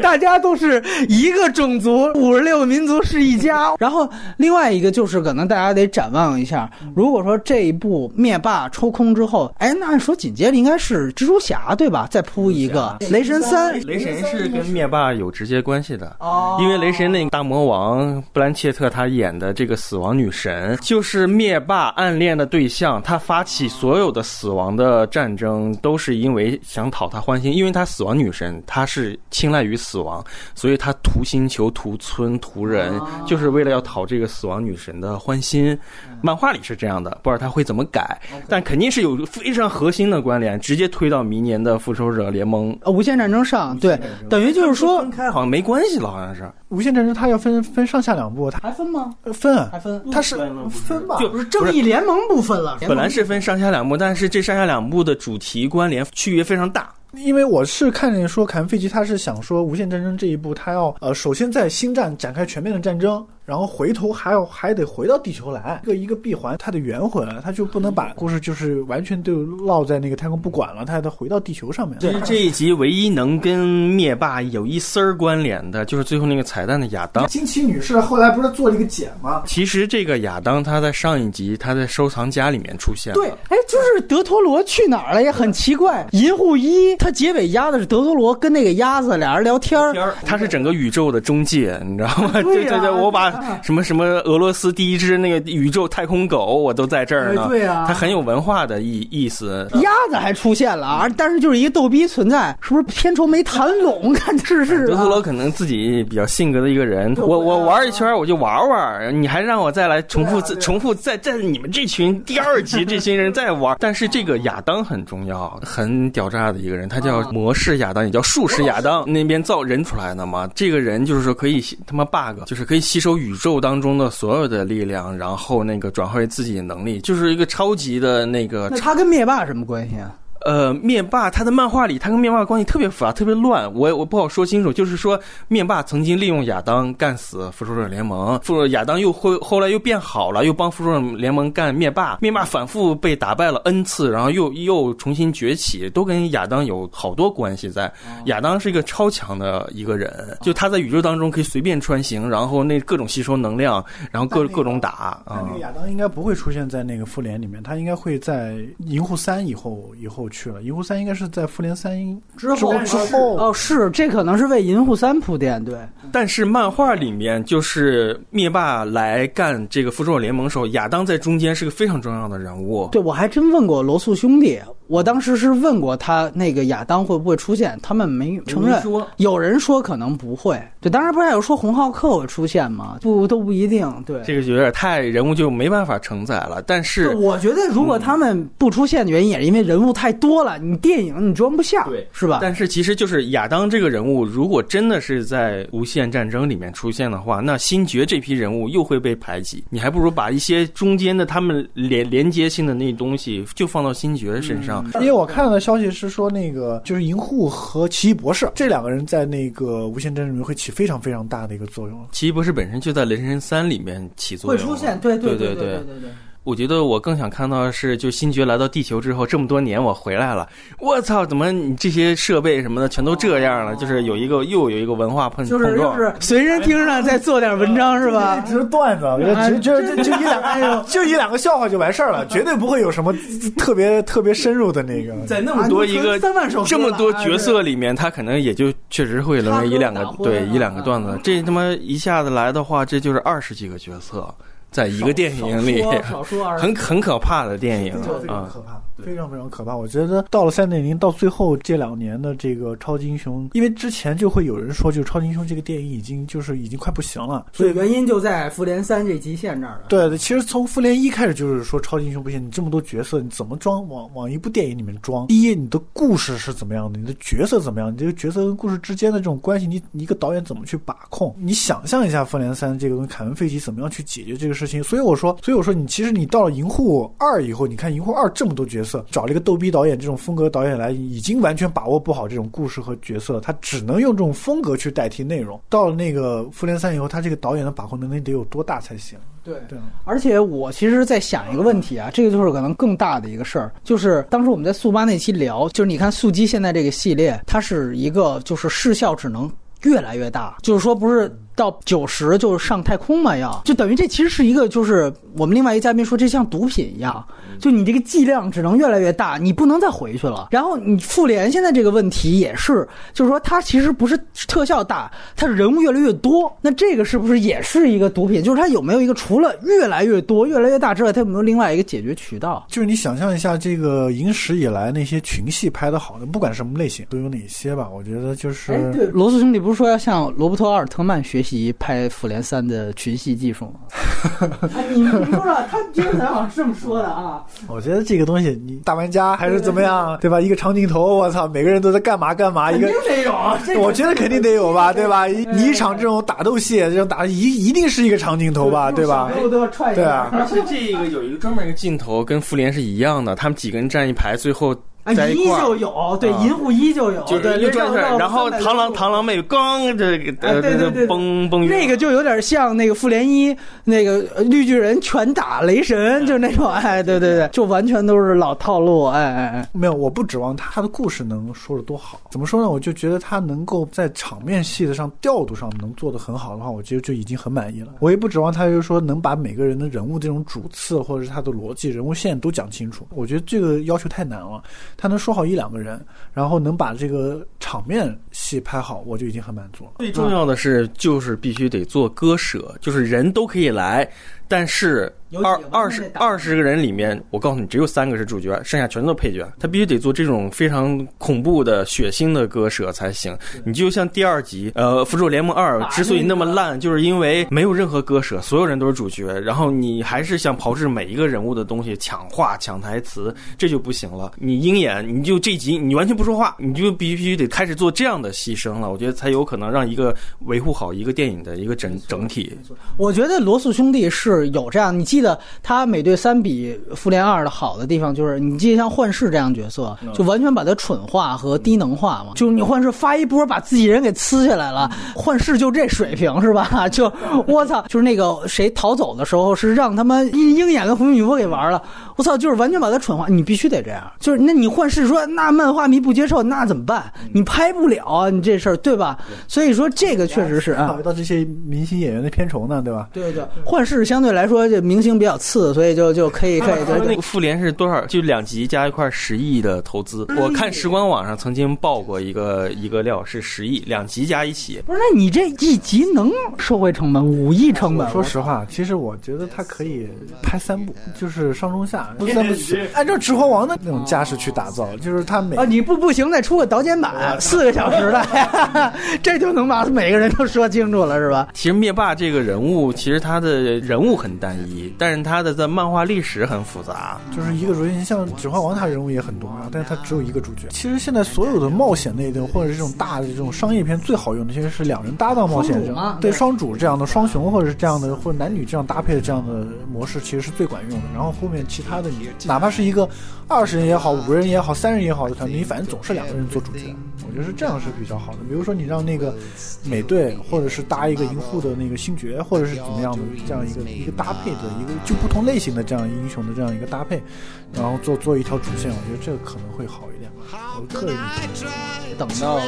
大家都是一个种族，五十六个民族是一家。然后另外一个就是，可能大家得展望一下，如果说这一部灭霸抽空之后，哎，那按说紧接着应该是蜘蛛侠对吧？再铺一个雷神三，
雷神是跟灭霸有直接关系的，
哦
因为雷神那个大魔王布兰切特他演的这个死亡女神，就是灭霸暗恋的对象。他发起所有的死亡的战争，都是因为想讨她欢心。因为她死亡女神，她是青睐于死亡，所以她屠星球、屠村、屠人，就是为了要讨这个死亡女神的欢心。漫画里是这样的，不知道他会怎么改，但肯定是有非常核心的关联，直接推到明年的复仇者联盟。
呃无限战争上，对，等于就是说
分开好像没关系了，好像是。
无限战争它要分分上下两部，它
还分吗？
呃分啊
还分？
它是分吧？
就
不是正义联盟不分了，
本来是分上下两部，但是这上下两部的主题关联区别非常大。
因为我是看见说凯文·费奇他是想说无限战争这一部，他要呃首先在星战展开全面的战争，然后回头还要还得回到地球来，一个一个闭环，它得圆回来，他就不能把故事就是完全就落在那个太空不管了，它还得回到地球上面。
其实这一集唯一能跟灭霸有一丝儿关联的，就是最后那个彩蛋的亚当。
惊奇女士后来不是做了一个茧吗？
其实这个亚当他在上一集他在收藏夹里面出现了。
对，哎，就是德托罗去哪儿了也很奇怪。银护一，他结尾压的是德托罗跟那个鸭子俩人聊天儿，
他是整个宇宙的中介，你知道吗？
对呀
对对，我把什么什么俄罗斯第一只那个宇宙太空狗，我都在这儿呢。
哎对呀
他很有文化的意意思。
鸭子还出现了啊，但是就是一个逗逼存在，是不是片酬没谈拢？看是是、啊。
德斯罗可能自己比较性格的一个人，我我玩一圈我就玩玩，你还让我再来重复重复再在你们这群第二集这群人再玩。但是这个亚当很重要，很屌炸的一个人，他叫
啊
模式亚当，也叫术士亚当，那边造人出来的嘛。这个人就是说可以吸他妈 bug，就是可以吸收宇宙当中的所有的力量，然后那个转化为自己的能力，就是一个超级的那个
那他跟灭霸什么关系啊？
呃，灭霸他的漫画里，他跟灭霸的关系特别复杂，特别乱，我我不好说清楚。就是说，灭霸曾经利用亚当干死复仇者联盟，复仇亚当又后后来又变好了，又帮复仇者联盟干灭霸，灭霸反复被打败了 n 次，然后又又重新崛起，都跟亚当有好多关系在。亚当是一个超强的一个人，就他在宇宙当中可以随便穿行，然后那各种吸收能量，然后各
那个
各种打啊
那那。个亚当应该不会出现在那个复联里面，他应该会在银护三以后以后去了。银护三应该是在复联三
之后
之后
哦，是这可能是为银护三铺垫，对，
但是漫画里面，就是灭霸来干这个复仇者联盟的时候，亚当在中间是个非常重要的人物。
对我还真问过罗素兄弟，我当时是问过他那个亚当会不会出现，他们没承认。
说
有人说可能不会，对，当然不是还有说红浩克会出现吗？不，都不一定。对，
这个就有点太人物就没办法承载了。但是
我觉得如果他们不出现的原因，也是因为人物太多了，你电影你装不下，
对
是吧？
但是其实就是亚当这个人物，如果真的是在无限战争里面出现的话，那星爵这批人物又会被排挤。你还不如把一些中间的他们连连接性的那东西就放到星爵身上。
因为我看到的消息是说，那个就是银护和奇异博士这两个人在那个无限战争里面会起非常非常大的一个作用。
奇异博士本身就在雷神三里面起作用，
会出现，对
对
对
对
对对对。
我觉得我更想看到的是，就星爵来到地球之后，这么多年我回来了，我操，怎么你这些设备什么的全都这样了？就是有一个又有一个文化碰
就是就
碰撞。
是随身听上再做点文章是吧？
只是段子，就就就就一两 个，就一两个笑话就完事儿了，绝对不会有什么特别特别深入的那个。
在那么多一个
啊三万首
这么多角色里面，他可能也就确实会沦为一两个对一两个段子。这他妈一下子来的话，这就是二十几个角色，在一个电影里，很很可怕的电影
非常
啊。
可怕，非常非常可怕。我觉得到了三点零，到最后这两年的这个超级英雄，因为之前就会有人说，就超级英雄这个电影已经就是已经快不行了，
所以原因就在复联三这极限这儿了。
对的，其实从复联一开始就是说超级英雄不行，你这么多角色，你怎么装往往一部电影里面装？第一，你的故事是怎么样的？你的角色怎么样？你这个角色跟故事之间的这种关系，你你一个导演怎么去把控？你想象一下复联三这个东西，凯文费奇怎么样去解决这个事事情。所以我说，所以我说你其实你到了《银护二》以后，你看《银护二》这么多角色，找了一个逗逼导演这种风格导演来，已经完全把握不好这种故事和角色，他只能用这种风格去代替内容。到了那个《复联三》以后，他这个导演的把控能力得有多大才行？
对
对，
而且我其实在想一个问题啊，这个就是可能更大的一个事儿，就是当时我们在速八那期聊，就是你看速激现在这个系列，它是一个就是视效只能越来越大，就是说不是到九十就上太空嘛要，就等于这其实是一个就是我们另外一个嘉宾说这像毒品一样，就你这个剂量只能越来越大，你不能再回去了。然后你复联现在这个问题也是，就是说它其实不是特效大，它人物越来越多，那这个是不是也是一个毒品？就是它有没有一个除了越来越多、越来越大之外，它有没有另外一个解决渠道？
就是你想象一下，这个影史以来那些群戏拍的好的，不管什么类型，都有哪些吧？我觉得就是，
哎，对，罗素兄弟不是说要向罗伯特·奥尔特曼学习拍《复联三》的群戏技术吗？哎，你你说说，他今天采访是这么说的啊。
我觉得这个东西，你大玩家还是怎么样，对吧？一个长镜头，我操，每个人都在干嘛干嘛，一个
肯定得有
我觉得肯定得有吧，对吧？一你一场这种打斗戏，这种打一一定是一个长镜头吧，对吧？
都要踹一下
对啊
而且这个有一个专门一个镜头，跟复联是一样的，他们几个人站一排，最后
啊，一
在一块儿。
就有，对，
啊
银护一就有，
就是
对，
一转转，
绕绕
然后螳螂螳螂妹刚这个
对对对，
崩崩
那个就有点像那个复联一那个呃绿巨人拳打雷神，就那种，哎，对对对，就完全都是老套路，哎哎哎，
没有，我不指望他的故事能说的多好。怎么说呢？我就觉得他能够在场面戏的上调度上能做得很好的话，我觉得就已经很满意了。我也不指望他就是说能把每个人的人物这种主次或者是他的逻辑、人物线都讲清楚。我觉得这个要求太难了。他能说好一两个人，然后能把这个场面戏拍好，我就已经很满足了。
最重要的是，就是必须得做割舍，就是人都可以来，但是二二十二十个人里面，我告诉你，只有三个是主角，剩下全都配角。他必须得做这种非常恐怖的、血腥的割舍才行。你就像第二集，呃，《复仇者联盟二》之所以那么烂，就是因为没有任何割舍，所有人都是主角，然后你还是想炮制每一个人物的东西，抢话、抢台词，这就不行了。你鹰眼，你就这集你完全不说话，你就必须必须得开始做这样的牺牲了。我觉得才有可能让一个维护好一个电影的一个整整体。
我觉得罗素兄弟是有这样，你记得他美队三比复联二的好的地方，就是你记得像幻视这样角色，就完全把他蠢化和低能化嘛。就是你幻视发一波把自己人给呲下来了，幻视就这水平是吧？就我操，就是那个谁逃走的时候是让他们鹰鹰眼跟红女巫给玩了，我操，就是完全把他蠢化，你必须得这样。就是那你幻视说那漫画迷不接受，那怎么办？你拍不了啊，你这事儿对吧？所以说这个确实是啊
考。虑到这些明星演员的片酬呢，对吧？
对对，幻视相对来说这明星比较次，所以就就可以可以
他们那个复联是多少？就两集加一块十亿的投资。我看时光网上曾经报过一个一个料是十亿，两集加一起。
不是，那你这一集能收回成本五亿成本？
说实话，其实我觉得他可以拍三部，就是上中下三部曲，按照《指环王》的那种架势去打造，就是他每
啊，你不不行，再出个导剪版，四个小时的，这就能把每个人都说清楚了，是吧？
其实灭霸这个人物，其实他的人物很单一，但是他的在漫画历史很复杂。
就是一个主角，你像《指环王》，他人物也很多啊，但是他只有一个主角。其实现在所有的冒险类的或者是这种大的这种商业片，最好用的其实是两人搭档冒险
对
对双主这样的双雄，或者是这样的或者男女这样搭配的这样的模式，其实是最管用的。然后后面其他的你哪怕是一个二十人也好，五人也好，三人也好的团队，你反正总是两个人做主角，我觉得是这样是比较好的。比如说你让那个美队，或者是搭一个银护的那个星爵，或者是怎么样的这样一个一个搭配的一个就不同类型的这样英雄的这样一个搭配，然后做做一条主线，我觉得这个可能会好一点。我个人觉得。
等到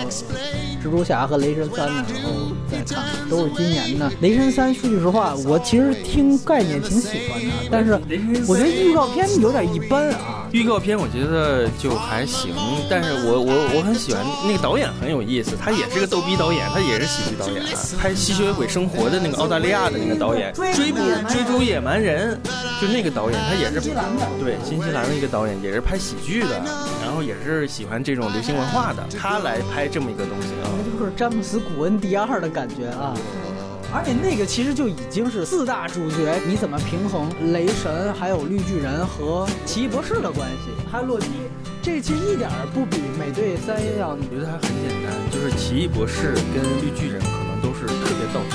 蜘蛛侠和雷神三的时候再看，都是今年的。雷神三，说句实话，我其实听概念挺喜欢的，但是我觉得预告片有点一般啊。
预告片我觉得就还行，但是我我我很喜欢那个导演很有意思，他也是个逗逼导演，他也是喜剧导演，拍《吸血鬼生活》的那个澳大利亚的那个导演，追捕追逐野蛮人，就那个导演，他也是对新西兰的一个导演，也是拍喜剧的，然后也是喜欢这种流行文化的，他来拍这么一个东西啊。
就是詹姆斯·古恩第二的感觉啊。而且那个其实就已经是四大主角，你怎么平衡雷神、还有绿巨人和奇异博士的关系，还有洛基，这其实一点儿不比美队三要
我觉得还很简单，就是奇异博士跟绿巨人可能都是特别道具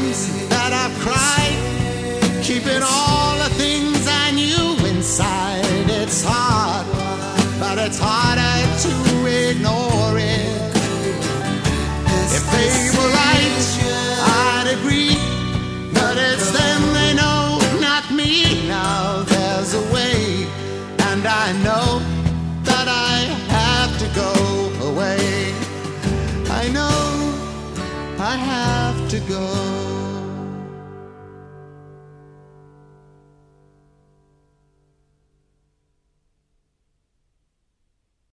times that I've cried, keeping all the things I knew inside. It's hard, but it's harder